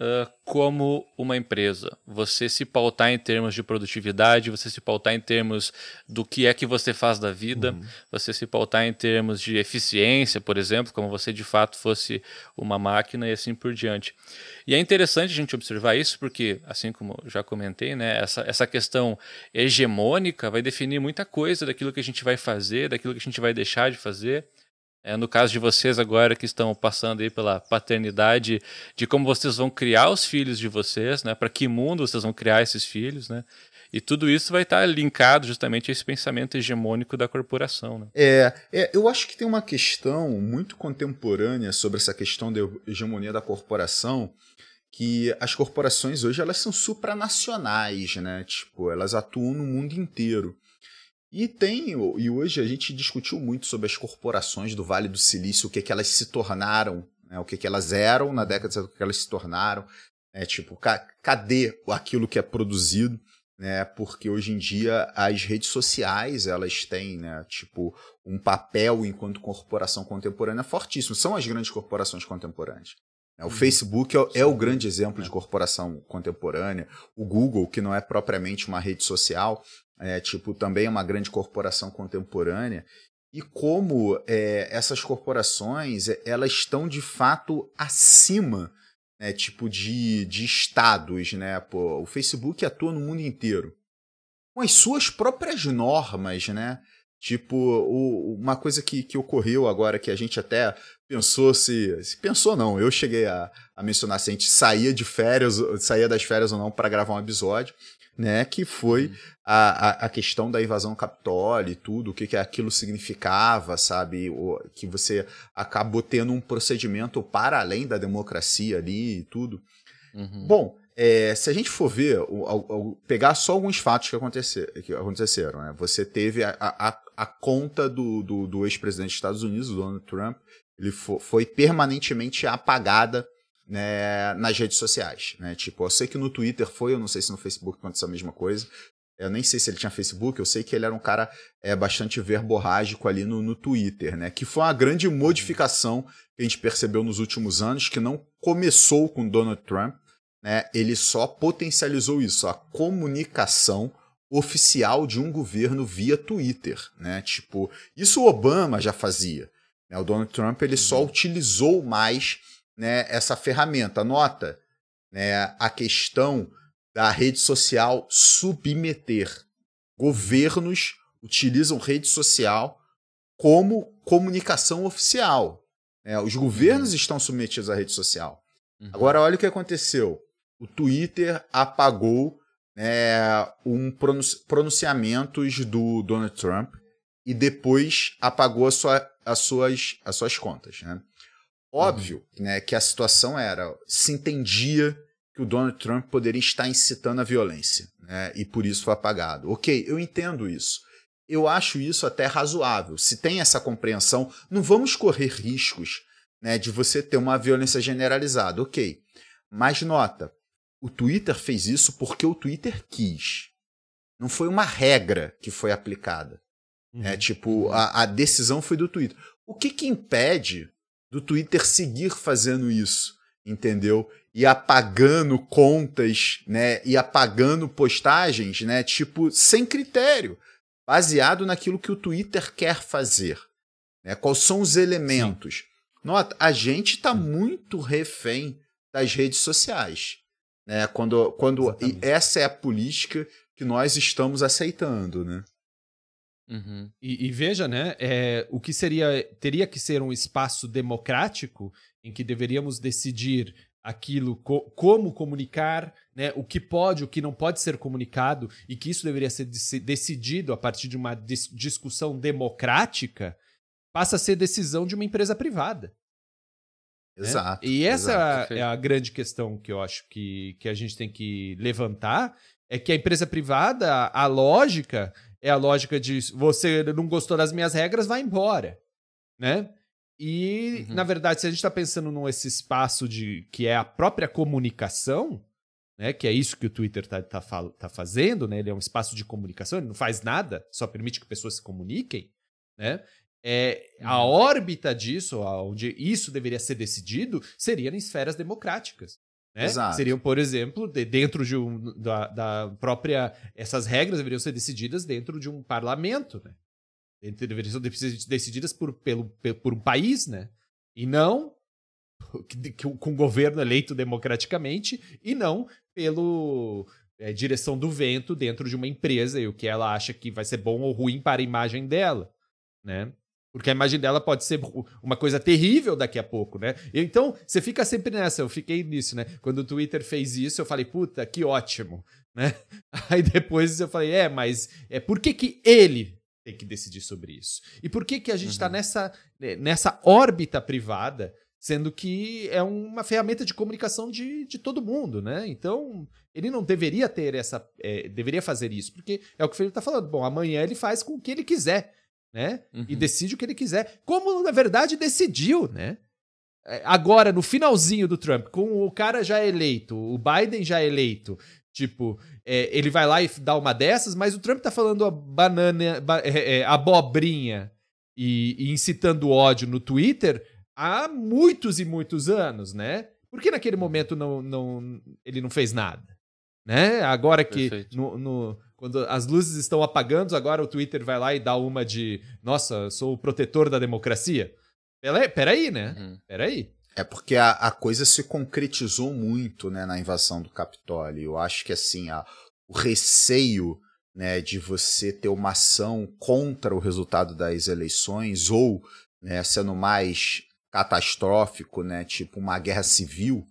uh, como uma empresa, você se pautar em termos de produtividade, você se pautar em termos do que é que você faz da vida, uhum. você se pautar em termos de eficiência, por exemplo, como você de fato fosse uma máquina e assim por diante. E é interessante a gente observar isso porque, assim como já comentei, né, essa, essa questão hegemônica vai definir muita coisa daquilo que a gente vai fazer, daquilo que a gente vai deixar de fazer. É, no caso de vocês agora que estão passando aí pela paternidade, de como vocês vão criar os filhos de vocês, né? Para que mundo vocês vão criar esses filhos, né? E tudo isso vai estar linkado justamente a esse pensamento hegemônico da corporação. Né? É, é, eu acho que tem uma questão muito contemporânea sobre essa questão da hegemonia da corporação, que as corporações hoje elas são supranacionais, né? Tipo, elas atuam no mundo inteiro. E tem, e hoje a gente discutiu muito sobre as corporações do Vale do Silício, o que, que elas se tornaram, né? o que, que elas eram na década de 70, o que elas se tornaram. É, tipo, ca cadê aquilo que é produzido? Né, porque hoje em dia as redes sociais elas têm né, tipo um papel enquanto corporação contemporânea fortíssimo. São as grandes corporações contemporâneas. Né. O. Facebook é, é, o grande exemplo de corporação contemporânea. O Google, que não é propriamente uma rede social, é, tipo, também é uma grande corporação contemporânea, e como é, essas corporações é, elas estão de fato acima né, tipo de, de estados. Né? Pô, o Facebook atua no mundo inteiro com as suas próprias normas, né? Tipo, uma coisa que, que ocorreu agora que a gente até pensou se. se pensou não, eu cheguei a, a mencionar se a gente saía de férias, saía das férias ou não para gravar um episódio, né? Que foi a, a, a questão da invasão ao Capitólio e tudo, o que, que aquilo significava, sabe? O, que você acabou tendo um procedimento para além da democracia ali e tudo. Uhum. Bom, é, se a gente for ver, o- o- pegar só alguns fatos que, acontecer, que aconteceram, né? Você teve a, a, a conta do, do, do ex-presidente dos Estados Unidos, Donald Trump, ele fo- foi permanentemente apagada né, nas redes sociais, né? Tipo, eu sei que no Twitter foi, eu não sei se no Facebook aconteceu a mesma coisa. Eu nem sei se ele tinha Facebook, eu sei que ele era um cara é, bastante verborrágico ali no, no Twitter, né? Que foi uma grande modificação que a gente percebeu nos últimos anos, que não começou com Donald Trump, né? Ele só potencializou isso, a comunicação oficial de um governo via Twitter, né? Tipo, isso o Obama já fazia. Né? O Donald Trump ele só utilizou mais né, essa ferramenta. Nota né, a questão da rede social submeter. Governos utilizam rede social como comunicação oficial. né? Os governos estão submetidos à rede social. Uhum. Agora, olha o que aconteceu. O Twitter apagou né, um pronunci- pronunciamentos do Donald Trump e depois apagou a sua- as, suas, as suas contas. Né? Óbvio né, que a situação era, se entendia que o Donald Trump poderia estar incitando a violência né, e por isso foi apagado. Ok, eu entendo isso. Eu acho isso até razoável. Se tem essa compreensão, não vamos correr riscos né, de você ter uma violência generalizada. Ok. Mas nota, o Twitter fez isso porque o Twitter quis. Não foi uma regra que foi aplicada. É tipo, a, a decisão foi do Twitter. O que que impede do Twitter seguir fazendo isso? Entendeu? E apagando contas, né? E apagando postagens, né? Tipo, sem critério. Baseado naquilo que o Twitter quer fazer. Né? Quais são os elementos? Nota, a gente está muito refém das redes sociais. Né? Quando, quando e essa é a política que nós estamos aceitando, né? Uhum. E, e veja, né, é, o que seria teria que ser um espaço democrático em que deveríamos decidir aquilo co- como comunicar, né, o que pode, o que não pode ser comunicado e que isso deveria ser deci- decidido a partir de uma dis- discussão democrática, passa a ser decisão de uma empresa privada. né? Exato. E essa exato. é a grande questão que eu acho que, que a gente tem que levantar, é que a empresa privada, a lógica é a lógica de você não gostou das minhas regras, vai embora, né? E, Uhum. na verdade, se a gente está pensando nesse espaço de que é a própria comunicação, né, que é isso que o Twitter está tá, fal- tá fazendo, né? Ele é um espaço de comunicação, ele não faz nada, só permite que pessoas se comuniquem, né? É, a Uhum. órbita disso, onde isso deveria ser decidido, seria em esferas democráticas. Né? Seriam, por exemplo, de- dentro de um, da, da própria. Essas regras deveriam ser decididas dentro de um parlamento, né? Deveriam ser dec- decididas por, pelo, pe- por um país, né? E não com um governo eleito democraticamente e não pelo é, direção do vento dentro de uma empresa e o que ela acha que vai ser bom ou ruim para a imagem dela, né? Porque a imagem dela pode ser uma coisa terrível daqui a pouco, né? Então, você fica sempre nessa. Eu fiquei nisso, né? Quando o Twitter fez isso, eu falei, puta, que ótimo, né? Aí depois eu falei, é, mas é por que, que ele tem que decidir sobre isso? E por que, que a gente está Uhum. nessa, né, nessa órbita privada, sendo que é uma ferramenta de comunicação de, de todo mundo, né? Então, ele não deveria ter essa. é, deveria fazer isso, porque é o que o Felipe está falando. Bom, amanhã ele faz com o que ele quiser né? E Uhum. decide o que ele quiser. Como, na verdade, decidiu, né? É, Agora, no finalzinho do Trump, com o cara já eleito, o Biden já eleito, tipo, é, ele vai lá e dá uma dessas, mas o Trump tá falando a banana, ba- é, é, abobrinha e, e incitando ódio no Twitter há muitos e muitos anos, né? Por que naquele momento não, não, ele não fez nada? Né? Agora que no, no- quando as luzes estão apagando, agora o Twitter vai lá e dá uma de nossa, eu sou o protetor da democracia. Pera- Peraí, né? Uhum. Peraí. É porque a, a coisa se concretizou muito né, na invasão do Capitólio. Eu acho que assim, a, o receio né, de você ter uma ação contra o resultado das eleições ou né, sendo mais catastrófico, né, tipo uma guerra civil,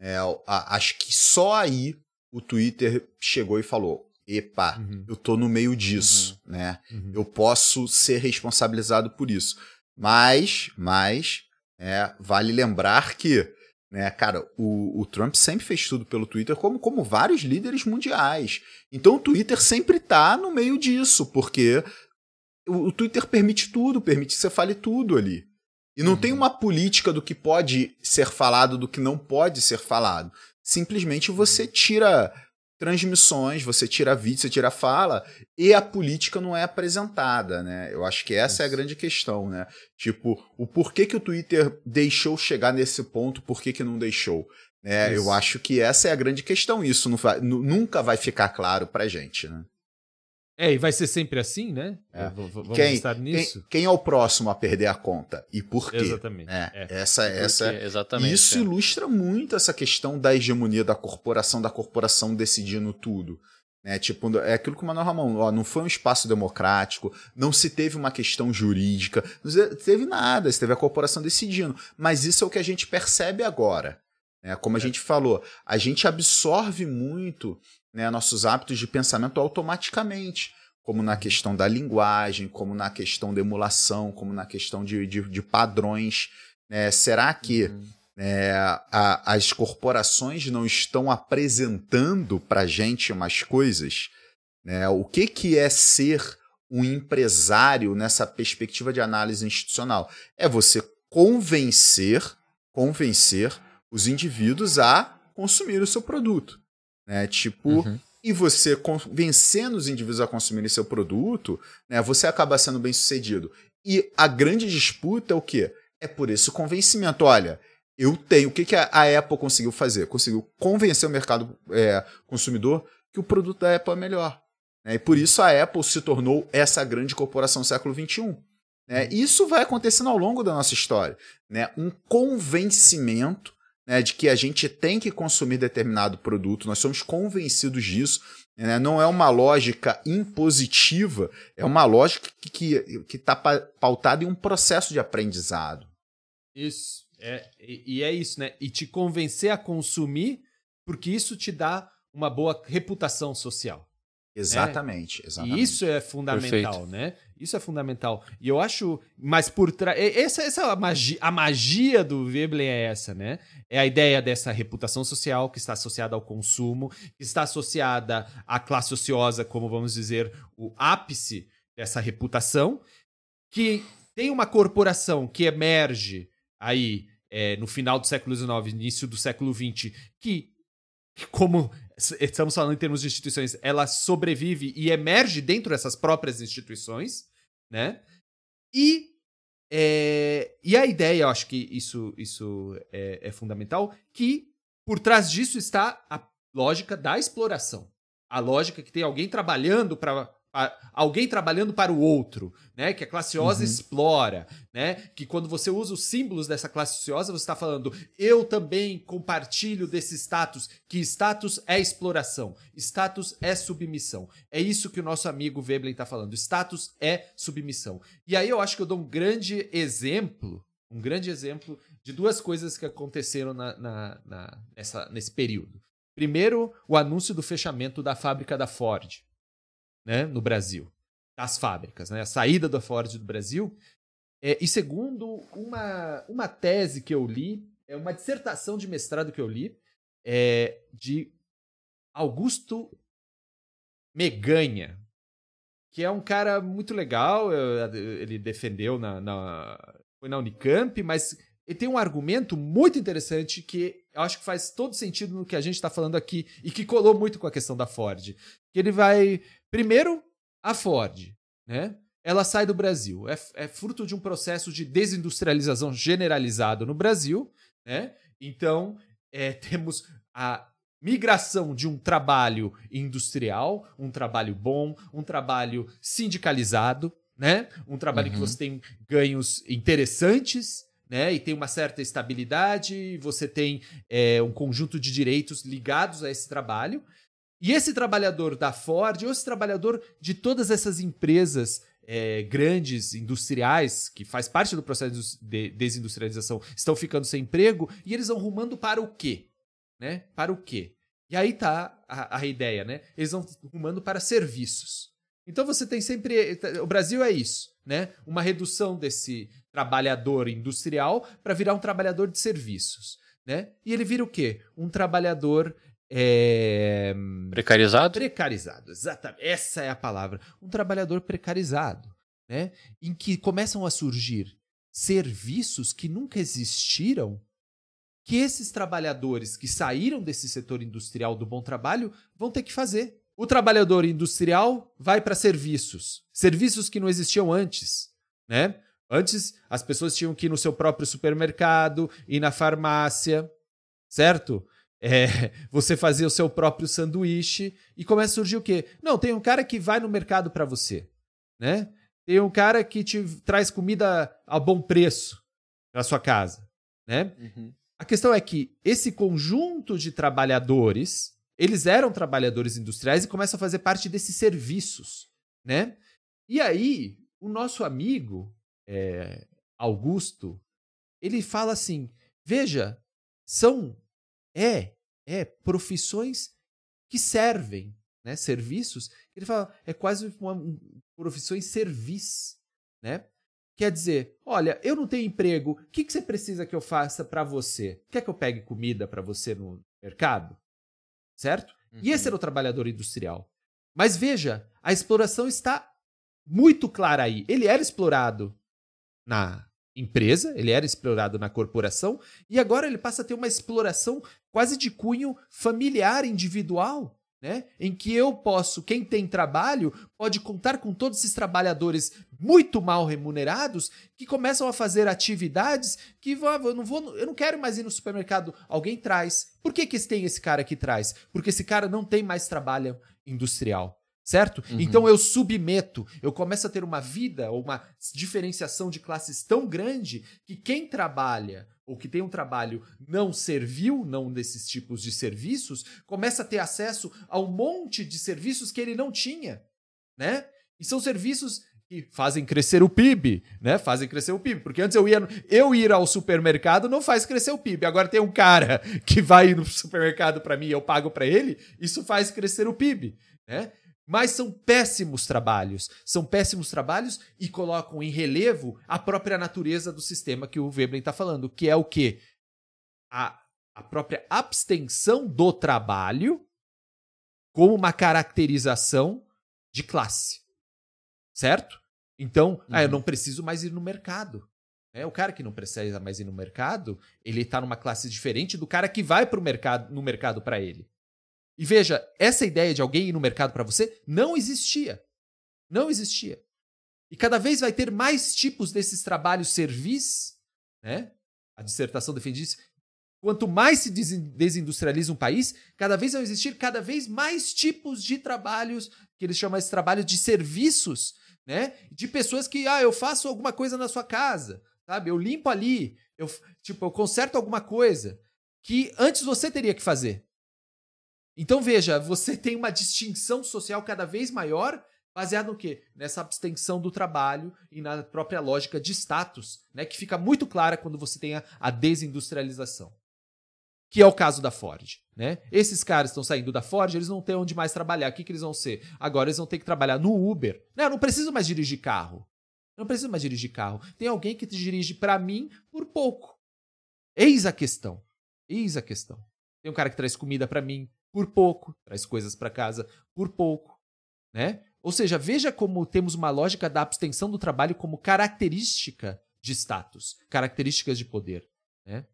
é, a- acho que só aí o Twitter chegou e falou: epa, Uhum. eu tô no meio disso, né? Uhum. Eu posso ser responsabilizado por isso. Mas, mas, é, vale lembrar que, né, cara, o, o Trump sempre fez tudo pelo Twitter, como, como vários líderes mundiais. Então o Twitter sempre tá no meio disso, porque o, o Twitter permite tudo, permite que você fale tudo ali. E não tem uma política do que pode ser falado, do que não pode ser falado. Simplesmente você tira transmissões, você tira vídeo, você tira fala, e a política não é apresentada, né? Eu acho que essa é a grande questão, né? Tipo, o porquê que o Twitter deixou chegar nesse ponto, por que que não deixou? Isso. eu acho que essa é a grande questão. Isso não vai- nu- nunca vai ficar claro pra gente, né? É, e vai ser sempre assim, né? É. Vamos Quem, estar quem, nisso. quem é o próximo a perder a conta? E por quê? Exatamente. É, É. Essa, essa, Porque- exatamente. Isso é. ilustra muito essa questão da hegemonia da corporação, da corporação decidindo tudo. Né? Tipo, é aquilo que o Manuel Ramon, ó, não foi um espaço democrático, não se teve uma questão jurídica, não se teve nada, se teve a corporação decidindo. Mas isso é o que a gente percebe agora. Né? Como a gente falou, a gente absorve muito né, nossos hábitos de pensamento automaticamente. Como na questão da linguagem, como na questão da emulação, como na questão de, de, de padrões. né? será que Uhum. é, a- as corporações não estão apresentando para gente umas coisas. Né? O que, que é ser um empresário nessa perspectiva de análise institucional? É você convencer, convencer os indivíduos a consumir o seu produto. Né? Tipo, Uhum. e você convencendo os indivíduos a consumirem seu produto, né, você acaba sendo bem sucedido. E a grande disputa é o quê? É por esse convencimento. Olha, eu tenho. O que, que a a Apple conseguiu fazer? Conseguiu convencer o mercado é, consumidor que o produto da Apple é melhor. né? E por isso a Apple se tornou essa grande corporação do século XXI. né? Isso vai acontecendo ao longo da nossa história. Né? Um convencimento né, de que a gente tem que consumir determinado produto, nós somos convencidos disso. né? Não é uma lógica impositiva, é uma lógica que está que, tá pa- pautada em um processo de aprendizado. Isso. É, e é isso, né? E te convencer a consumir, porque isso te dá uma boa reputação social. Exatamente, exatamente. E isso é fundamental, né? Isso é fundamental. E eu acho. Mas por trás. Essa, essa é a magia, a magia do Veblen é essa, né? É a ideia dessa reputação social que está associada ao consumo, que está associada à classe ociosa, como vamos dizer, o ápice dessa reputação, que tem uma corporação que emerge aí é, no final do século XIX, início do século XX, que, que como estamos falando em termos de instituições, ela sobrevive e emerge dentro dessas próprias instituições, né? E, é, e a ideia, eu acho que isso, isso é, é fundamental, que por trás disso está a lógica da exploração. A lógica que tem alguém trabalhando para alguém trabalhando para o outro, né? Que a classe ociosa Uhum. explora, né? Que quando você usa os símbolos dessa classe ociosa, você está falando, eu também compartilho desse status, que status é exploração, status é submissão. É isso que o nosso amigo Veblen está falando. Status é submissão. E aí eu acho que eu dou um grande exemplo, um grande exemplo de duas coisas que aconteceram na, na- na- nessa, nesse período. Primeiro, o anúncio do fechamento da fábrica da Ford, né, no Brasil, das fábricas, né, a saída da Ford do Brasil. É, e segundo, uma, uma tese que eu li, é uma dissertação de mestrado que eu li, é de Augusto Meganha, que é um cara muito legal, eu- ele defendeu na, na- foi na Unicamp, mas ele tem um argumento muito interessante que eu acho que faz todo sentido no que a gente está falando aqui e que colou muito com a questão da Ford. Que ele vai. Primeiro, a Ford, né? Ela sai do Brasil. É, é fruto de um processo de desindustrialização generalizado no Brasil, né? Então, é, temos a migração de um trabalho industrial, um trabalho bom, um trabalho sindicalizado, né? Um trabalho que Uhum. você tem ganhos interessantes, né? E tem uma certa estabilidade, você tem é, um conjunto de direitos ligados a esse trabalho. E esse trabalhador da Ford, ou esse trabalhador de todas essas empresas é, grandes, industriais, que faz parte do processo de desindustrialização, estão ficando sem emprego e eles vão rumando para o quê? Né? Para o quê? E aí tá a, a ideia, né? Eles vão rumando para serviços. Então você tem sempre. O Brasil é isso, né? Uma redução desse trabalhador industrial para virar um trabalhador de serviços. Né? E ele vira o quê? Um trabalhador é... Precarizado? Precarizado, exatamente. Essa é a palavra. Um trabalhador precarizado, né? Em que começam a surgir serviços que nunca existiram, que esses trabalhadores que saíram desse setor industrial do bom trabalho vão ter que fazer. O trabalhador industrial vai para serviços, serviços que não existiam antes, né? Antes as pessoas tinham que ir no seu próprio supermercado, ir na farmácia, certo? É, você fazer o seu próprio sanduíche e começa a surgir o quê? Não, tem um cara que vai no mercado para você, né? Tem um cara que te traz comida a bom preço para sua casa, né? Uhum. A questão é que esse conjunto de trabalhadores, eles eram trabalhadores industriais e começam a fazer parte desses serviços, né? E aí, o nosso amigo é, Augusto, ele fala assim: veja, são é, é profissões que servem, né? Serviços. Ele fala, é quase uma profissões servis, né? Quer dizer, olha, eu não tenho emprego, o que, que você precisa que eu faça para você? Quer que eu pegue comida para você no mercado? Certo? Uhum. E esse era o trabalhador industrial. Mas veja, a exploração está muito clara aí. Ele era explorado na empresa, ele era explorado na corporação, e agora ele passa a ter uma exploração quase de cunho familiar, individual. Né? Em que eu posso, quem tem trabalho, pode contar com todos esses trabalhadores muito mal remunerados que começam a fazer atividades que eu não vou, eu não quero mais ir no supermercado, alguém traz. Por que, que tem esse cara que traz? Porque esse cara não tem mais trabalho industrial certo? Uhum. Então eu submeto, eu começo a ter uma vida ou uma diferenciação de classes tão grande que quem trabalha ou que tem um trabalho não servil, não desses tipos de serviços, começa a ter acesso a um monte de serviços que ele não tinha, né? E são serviços que fazem crescer o PIB, né? Fazem crescer o PIB, porque antes eu ia eu ir ao supermercado não faz crescer o PIB. Agora tem um cara que vai no supermercado para mim, eu pago para ele, isso faz crescer o PIB, né? Mas são péssimos trabalhos. São péssimos trabalhos e colocam em relevo a própria natureza do sistema que o Veblen está falando, que é o quê? A, a própria abstenção do trabalho como uma caracterização de classe. Certo? Então, uhum. ah, eu uhum. não preciso mais ir no mercado. É, o cara que não precisa mais ir no mercado, ele está numa classe diferente do cara que vai pro mercado, no mercado para ele. E veja, essa ideia de alguém ir no mercado para você não existia. Não existia. E cada vez vai ter mais tipos desses trabalhos servis, né? A dissertação defende isso. Quanto mais se desindustrializa um país, cada vez vão existir cada vez mais tipos de trabalhos, que eles chamam de trabalhos de serviços, né? De pessoas que, ah, eu faço alguma coisa na sua casa, sabe? Eu limpo ali, eu, tipo, eu conserto alguma coisa que antes você teria que fazer. Então veja, você tem uma distinção social cada vez maior baseado no quê? Nessa abstenção do trabalho e na própria lógica de status, né, que fica muito clara quando você tem a, a desindustrialização. Que é o caso da Ford, né? Esses caras estão saindo da Ford, eles não têm onde mais trabalhar. O que, que eles vão ser? Agora eles vão ter que trabalhar no Uber. Não, eu não preciso mais dirigir carro. Eu não preciso mais dirigir carro. Tem alguém que dirige para mim por pouco. Eis a questão. Eis a questão. Tem um cara que traz comida para mim, por pouco, traz coisas para casa por pouco, né? Ou seja, veja como temos uma lógica da abstenção do trabalho como característica de status, características de poder, né?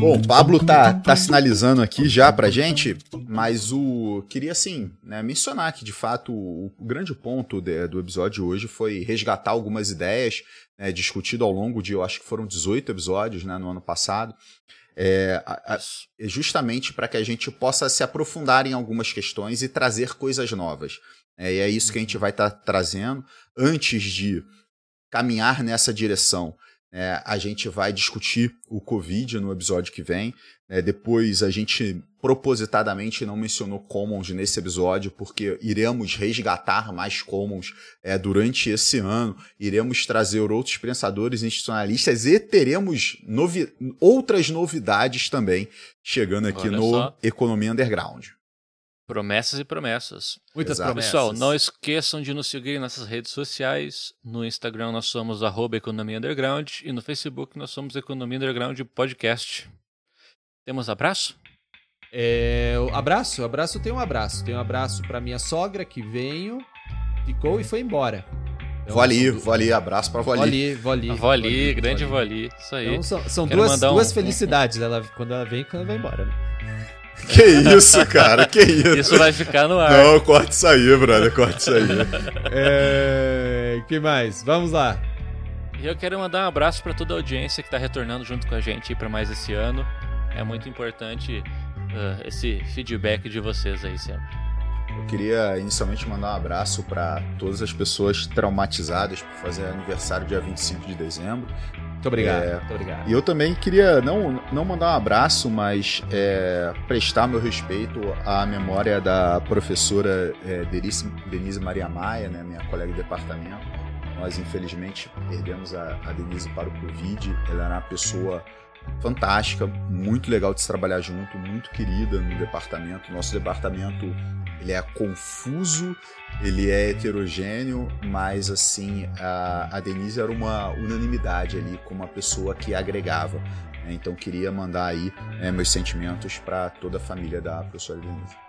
Bom, o Pablo tá, tá sinalizando aqui já pra gente, mas o queria assim, né, mencionar que de fato o, o grande ponto de, do episódio hoje foi resgatar algumas ideias né, discutido ao longo de, eu acho que foram 18 episódios né, no ano passado, é, a, a, justamente para que a gente possa se aprofundar em algumas questões e trazer coisas novas. É, e é isso que a gente vai estar tá trazendo antes de caminhar nessa direção É, a gente vai discutir o Covid no episódio que vem. É, depois a gente propositadamente não mencionou commons nesse episódio, porque iremos resgatar mais commons é, durante esse ano. Iremos trazer outros pensadores institucionalistas e teremos novi outras novidades também chegando aqui Olha no só. Economia Underground. Promessas e promessas. Muitas Exato. promessas. Pessoal, não esqueçam de nos seguir nas nossas redes sociais. No Instagram nós somos arroba Economia Underground e no Facebook nós somos Economia Underground Podcast. Temos abraço? É, abraço, abraço tem um abraço. Tem um abraço pra minha sogra que veio, ficou e foi embora. Então, vou ali, são vou ali, abraço pra Voli. ali, vou ali. A Voli, vou ali, grande. Voli. Isso aí. Então são, são um- duas um- felicidades, ela, quando ela vem e quando ela vai embora. Né? Que isso, cara, que isso. Isso vai ficar no ar. Não, corta isso aí, brother, corta isso aí. É, que mais? Vamos lá. E eu quero mandar um abraço para toda a audiência que está retornando junto com a gente para mais esse ano. É muito importante ah, esse feedback de vocês aí sempre. Eu queria inicialmente mandar um abraço para todas as pessoas traumatizadas por fazer aniversário dia 25 de dezembro. Muito obrigado. É, muito obrigado. E eu também queria não, não mandar um abraço, mas é, prestar meu respeito à memória da professora é, Denise, Denise Maria Maia, né, minha colega de departamento. Nós, infelizmente, perdemos a, a Denise para o Covid. Ela era uma pessoa fantástica, muito legal de se trabalhar junto, muito querida no departamento. Nosso departamento ele é confuso, ele é heterogêneo, mas assim a, a Denise era uma unanimidade ali como uma pessoa que agregava. né? Então queria mandar aí né, meus sentimentos para toda a família da professora Denise.